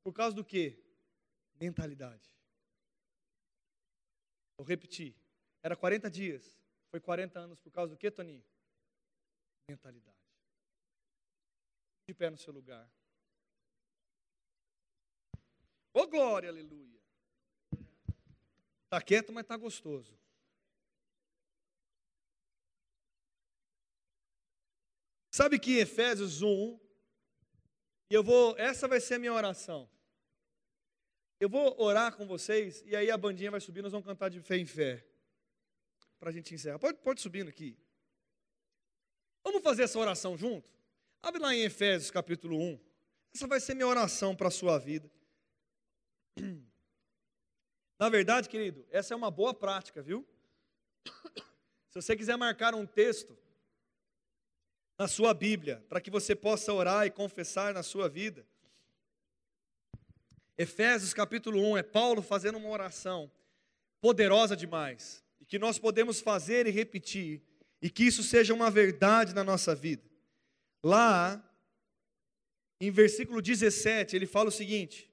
por causa do quê? Mentalidade. Vou repetir. Era 40 dias. Foi 40 anos por causa do quê, Toninho? Mentalidade. De pé no seu lugar. Ô oh, glória, aleluia. Está quieto, mas está gostoso. Sabe que em Efésios 1, e eu vou, essa vai ser a minha oração. Eu vou orar com vocês e aí a bandinha vai subir, nós vamos cantar de fé em fé. Para a gente encerrar. Pode, pode subindo aqui. Vamos fazer essa oração junto? Abre lá em Efésios capítulo 1. Essa vai ser minha oração para a sua vida. [clears throat] Na verdade, querido, essa é uma boa prática, viu? [clears throat] Se você quiser marcar um texto na sua Bíblia, para que você possa orar e confessar na sua vida. Efésios capítulo 1 é Paulo fazendo uma oração poderosa demais, e que nós podemos fazer e repetir, e que isso seja uma verdade na nossa vida. Lá, em versículo 17, ele fala o seguinte: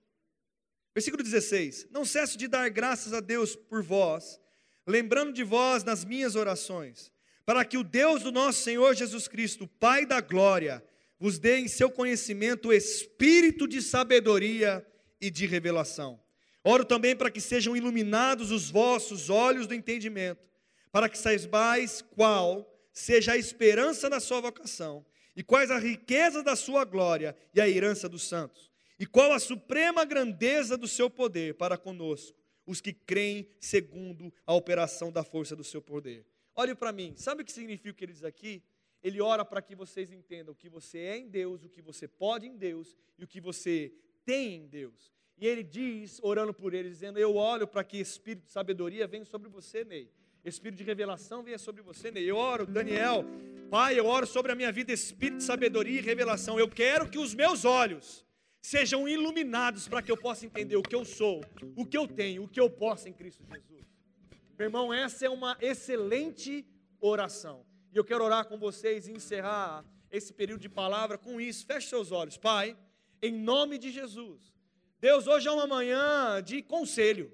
versículo 16: Não cesso de dar graças a Deus por vós, lembrando de vós nas minhas orações, para que o Deus do nosso Senhor Jesus Cristo, Pai da glória, vos dê em seu conhecimento o espírito de sabedoria e de revelação. Oro também para que sejam iluminados os vossos olhos do entendimento, para que saibais qual seja a esperança da sua vocação, e quais a riqueza da sua glória e a herança dos santos, e qual a suprema grandeza do seu poder para conosco, os que creem segundo a operação da força do seu poder. Olhe para mim, sabe o que significa o que ele diz aqui? Ele ora para que vocês entendam o que você é em Deus, o que você pode em Deus e o que você tem em Deus. E ele diz, orando por eles, dizendo: Eu olho para que espírito de sabedoria venha sobre você, Ney. Espírito de revelação venha sobre você, Ney. Eu oro, Daniel, Pai, eu oro sobre a minha vida, espírito de sabedoria e revelação. Eu quero que os meus olhos sejam iluminados para que eu possa entender o que eu sou, o que eu tenho, o que eu posso em Cristo Jesus. Meu irmão, essa é uma excelente oração. E eu quero orar com vocês e encerrar esse período de palavra com isso. Feche seus olhos, Pai, em nome de Jesus. Deus, hoje é uma manhã de conselho.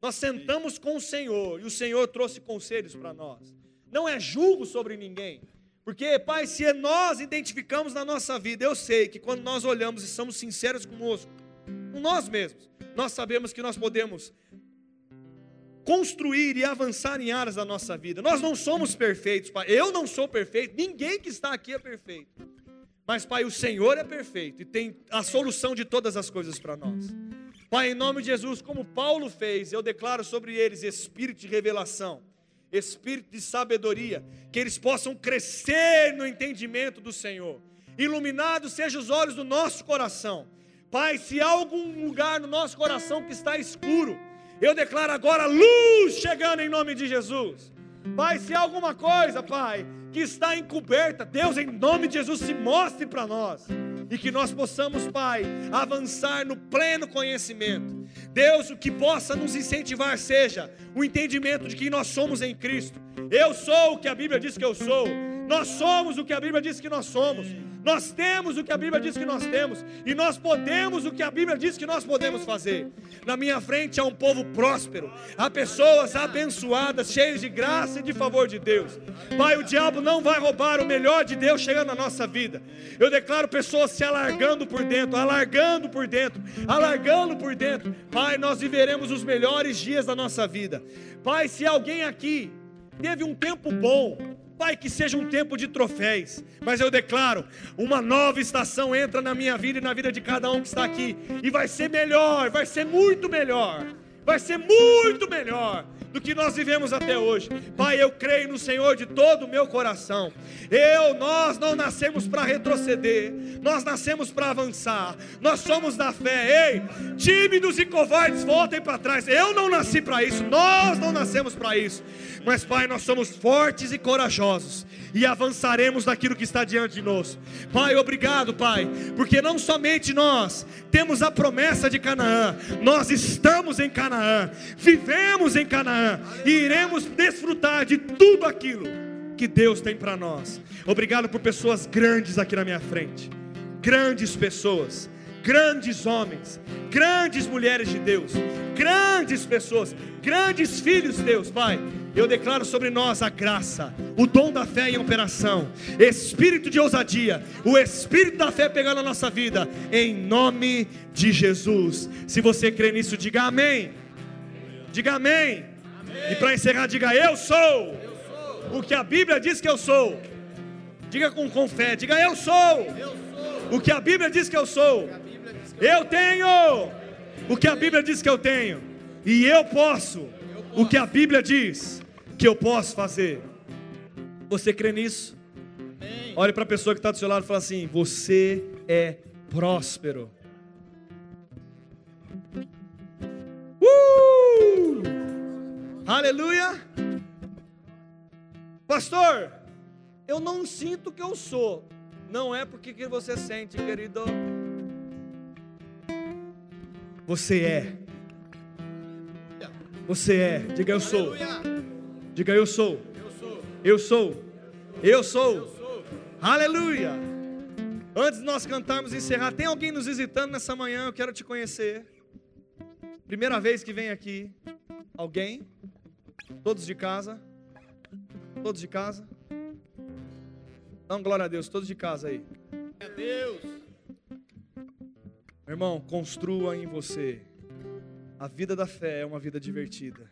Nós sentamos com o Senhor e o Senhor trouxe conselhos para nós. Não é julgo sobre ninguém, porque, Pai, se nós identificamos na nossa vida, eu sei que quando nós olhamos e somos sinceros conosco, com nós mesmos, nós sabemos que nós podemos construir e avançar em áreas da nossa vida. Nós não somos perfeitos, Pai. Eu não sou perfeito, ninguém que está aqui é perfeito. Mas, Pai, o Senhor é perfeito e tem a solução de todas as coisas para nós. Pai, em nome de Jesus, como Paulo fez, eu declaro sobre eles espírito de revelação, espírito de sabedoria, que eles possam crescer no entendimento do Senhor. Iluminados sejam os olhos do nosso coração. Pai, se há algum lugar no nosso coração que está escuro, eu declaro agora luz chegando em nome de Jesus. Pai, se há alguma coisa, Pai, que está encoberta, Deus, em nome de Jesus, se mostre para nós. E que nós possamos, Pai, avançar no pleno conhecimento. Deus, o que possa nos incentivar seja o entendimento de que nós somos em Cristo. Eu sou o que a Bíblia diz que eu sou. Nós somos o que a Bíblia diz que nós somos. Nós temos o que a Bíblia diz que nós temos, e nós podemos o que a Bíblia diz que nós podemos fazer. Na minha frente há um povo próspero, há pessoas abençoadas, cheias de graça e de favor de Deus. Pai, o diabo não vai roubar o melhor de Deus chegando na nossa vida. Eu declaro pessoas se alargando por dentro, alargando por dentro, alargando por dentro. Pai, nós viveremos os melhores dias da nossa vida. Pai, se alguém aqui teve um tempo bom, Pai, que seja um tempo de troféus, mas eu declaro: uma nova estação entra na minha vida e na vida de cada um que está aqui, e vai ser melhor, vai ser muito melhor, vai ser muito melhor do que nós vivemos até hoje. Pai, eu creio no Senhor de todo o meu coração. Eu, nós não nascemos para retroceder, nós nascemos para avançar. Nós somos da fé. Ei, tímidos e covardes, voltem para trás. Eu não nasci para isso, nós não nascemos para isso. Mas, Pai, nós somos fortes e corajosos e avançaremos naquilo que está diante de nós. Pai, obrigado, Pai, porque não somente nós temos a promessa de Canaã, nós estamos em Canaã, vivemos em Canaã e iremos desfrutar de tudo aquilo que Deus tem para nós. Obrigado por pessoas grandes aqui na minha frente, grandes pessoas grandes homens, grandes mulheres de Deus, grandes pessoas, grandes filhos de Deus, Pai. Eu declaro sobre nós a graça, o dom da fé em operação, espírito de ousadia, o espírito da fé pegando a nossa vida, em nome de Jesus. Se você crê nisso, diga amém. Diga amém. amém. E para encerrar, diga eu sou. eu sou. O que a Bíblia diz que eu sou. Diga com, com fé, diga eu sou. eu sou. O que a Bíblia diz que eu sou. Eu tenho o que a Bíblia diz que eu tenho, e eu posso o que a Bíblia diz que eu posso fazer. Você crê nisso? Olhe para a pessoa que está do seu lado e fala assim: Você é próspero. Uh! Aleluia! Pastor, eu não sinto que eu sou. Não é porque que você sente, querido. Você é. Você é. Diga eu sou. Diga eu sou. Eu sou. Eu sou. Aleluia. Antes de nós cantarmos e encerrar, tem alguém nos visitando nessa manhã? Eu quero te conhecer. Primeira vez que vem aqui. Alguém? Todos de casa? Todos de casa? Dá glória a Deus, todos de casa aí. Glória a Deus. Irmão, construa em você. A vida da fé é uma vida divertida.